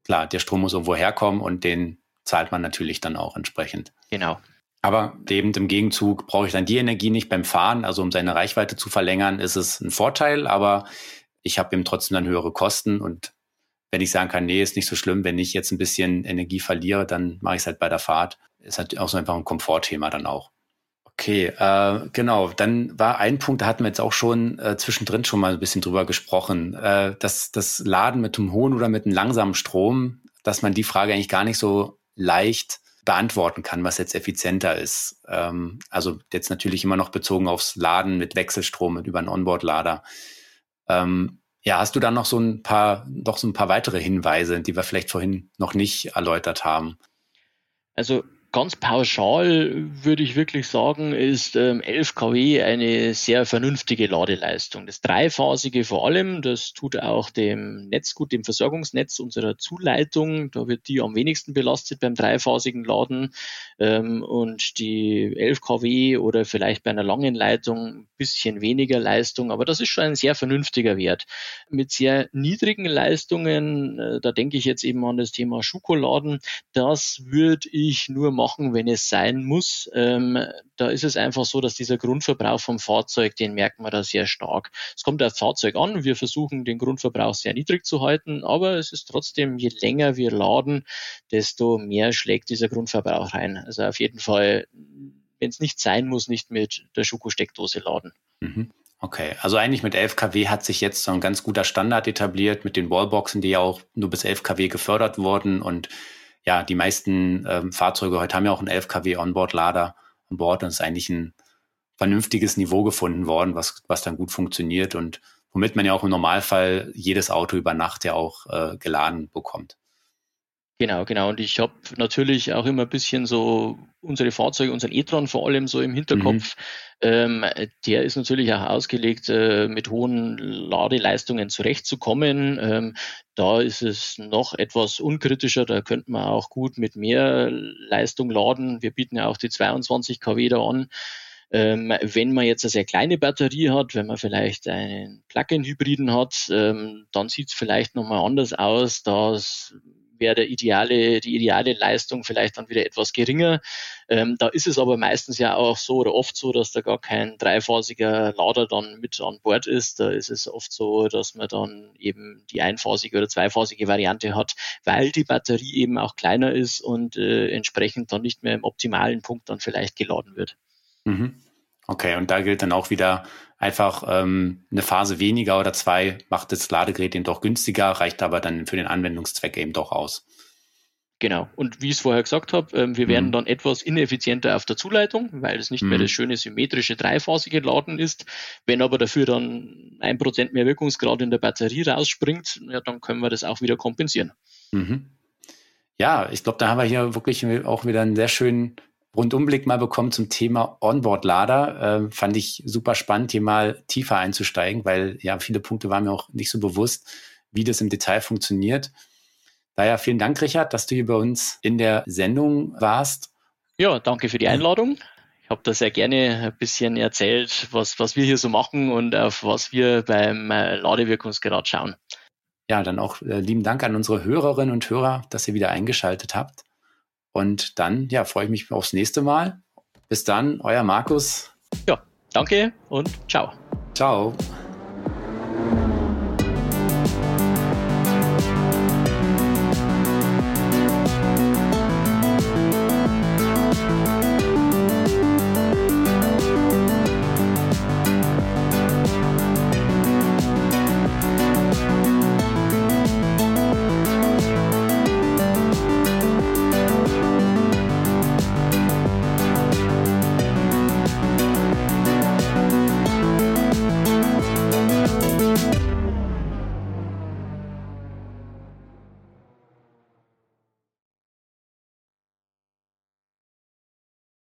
Klar, der Strom muss irgendwo herkommen und den zahlt man natürlich dann auch entsprechend. Genau. Aber eben im Gegenzug brauche ich dann die Energie nicht beim Fahren. Also um seine Reichweite zu verlängern, ist es ein Vorteil, aber ich habe eben trotzdem dann höhere Kosten. Und wenn ich sagen kann, nee, ist nicht so schlimm, wenn ich jetzt ein bisschen Energie verliere, dann mache ich es halt bei der Fahrt. Ist halt auch so einfach ein Komfortthema dann auch. Okay, äh, genau. Dann war ein Punkt, da hatten wir jetzt auch schon äh, zwischendrin schon mal ein bisschen drüber gesprochen, äh, dass das Laden mit einem hohen oder mit einem langsamen Strom, dass man die Frage eigentlich gar nicht so leicht beantworten kann, was jetzt effizienter ist. Ähm, also jetzt natürlich immer noch bezogen aufs Laden mit Wechselstrom und über einen Onboard-Lader. Ähm, ja, hast du da noch so ein paar, doch so ein paar weitere Hinweise, die wir vielleicht vorhin noch nicht erläutert haben? Also Ganz pauschal würde ich wirklich sagen, ist ähm, 11 kW eine sehr vernünftige Ladeleistung. Das Dreiphasige vor allem, das tut auch dem Netz gut, dem Versorgungsnetz unserer Zuleitung. Da wird die am wenigsten belastet beim dreiphasigen Laden. Ähm, und die 11 kW oder vielleicht bei einer langen Leitung ein bisschen weniger Leistung, aber das ist schon ein sehr vernünftiger Wert. Mit sehr niedrigen Leistungen, äh, da denke ich jetzt eben an das Thema Schokoladen, das würde ich nur machen, wenn es sein muss. Ähm, da ist es einfach so, dass dieser Grundverbrauch vom Fahrzeug, den merkt man da sehr stark. Es kommt aufs Fahrzeug an. Wir versuchen, den Grundverbrauch sehr niedrig zu halten, aber es ist trotzdem, je länger wir laden, desto mehr schlägt dieser Grundverbrauch rein. Also auf jeden Fall, wenn es nicht sein muss, nicht mit der Schokosteckdose laden. Mhm. Okay, also eigentlich mit 11 kW hat sich jetzt so ein ganz guter Standard etabliert mit den Wallboxen, die ja auch nur bis 11 kW gefördert wurden und ja, die meisten ähm, Fahrzeuge heute haben ja auch einen 11 kW Onboard-Lader an Bord und es ist eigentlich ein vernünftiges Niveau gefunden worden, was, was dann gut funktioniert und womit man ja auch im Normalfall jedes Auto über Nacht ja auch äh, geladen bekommt. Genau, genau. Und ich habe natürlich auch immer ein bisschen so unsere Fahrzeuge, unseren e-tron vor allem so im Hinterkopf. Mhm. Ähm, der ist natürlich auch ausgelegt, äh, mit hohen Ladeleistungen zurechtzukommen. Ähm, da ist es noch etwas unkritischer. Da könnte man auch gut mit mehr Leistung laden. Wir bieten ja auch die 22 kW da an. Ähm, wenn man jetzt eine sehr kleine Batterie hat, wenn man vielleicht einen Plug-in-Hybriden hat, ähm, dann sieht es vielleicht nochmal anders aus. Da wäre der ideale, die ideale Leistung vielleicht dann wieder etwas geringer. Ähm, da ist es aber meistens ja auch so oder oft so, dass da gar kein dreiphasiger Lader dann mit an Bord ist. Da ist es oft so, dass man dann eben die einphasige oder zweiphasige Variante hat, weil die Batterie eben auch kleiner ist und äh, entsprechend dann nicht mehr im optimalen Punkt dann vielleicht geladen wird. Mhm. Okay, und da gilt dann auch wieder einfach ähm, eine Phase weniger oder zwei macht das Ladegerät eben doch günstiger, reicht aber dann für den Anwendungszweck eben doch aus. Genau. Und wie ich es vorher gesagt habe, ähm, wir werden mhm. dann etwas ineffizienter auf der Zuleitung, weil es nicht mhm. mehr das schöne symmetrische dreiphasige Laden ist. Wenn aber dafür dann ein Prozent mehr Wirkungsgrad in der Batterie rausspringt, ja, dann können wir das auch wieder kompensieren. Mhm. Ja, ich glaube, da haben wir hier wirklich auch wieder einen sehr schönen Rundumblick mal bekommen zum Thema Onboard-Lader. Äh, fand ich super spannend, hier mal tiefer einzusteigen, weil ja viele Punkte waren mir auch nicht so bewusst, wie das im Detail funktioniert. Daher vielen Dank, Richard, dass du hier bei uns in der Sendung warst. Ja, danke für die Einladung. Ich habe da sehr gerne ein bisschen erzählt, was, was wir hier so machen und auf was wir beim äh, Ladewirkungsgrad schauen. Ja, dann auch äh, lieben Dank an unsere Hörerinnen und Hörer, dass ihr wieder eingeschaltet habt. Und dann, ja, freue ich mich aufs nächste Mal. Bis dann, euer Markus. Ja, danke und ciao. Ciao.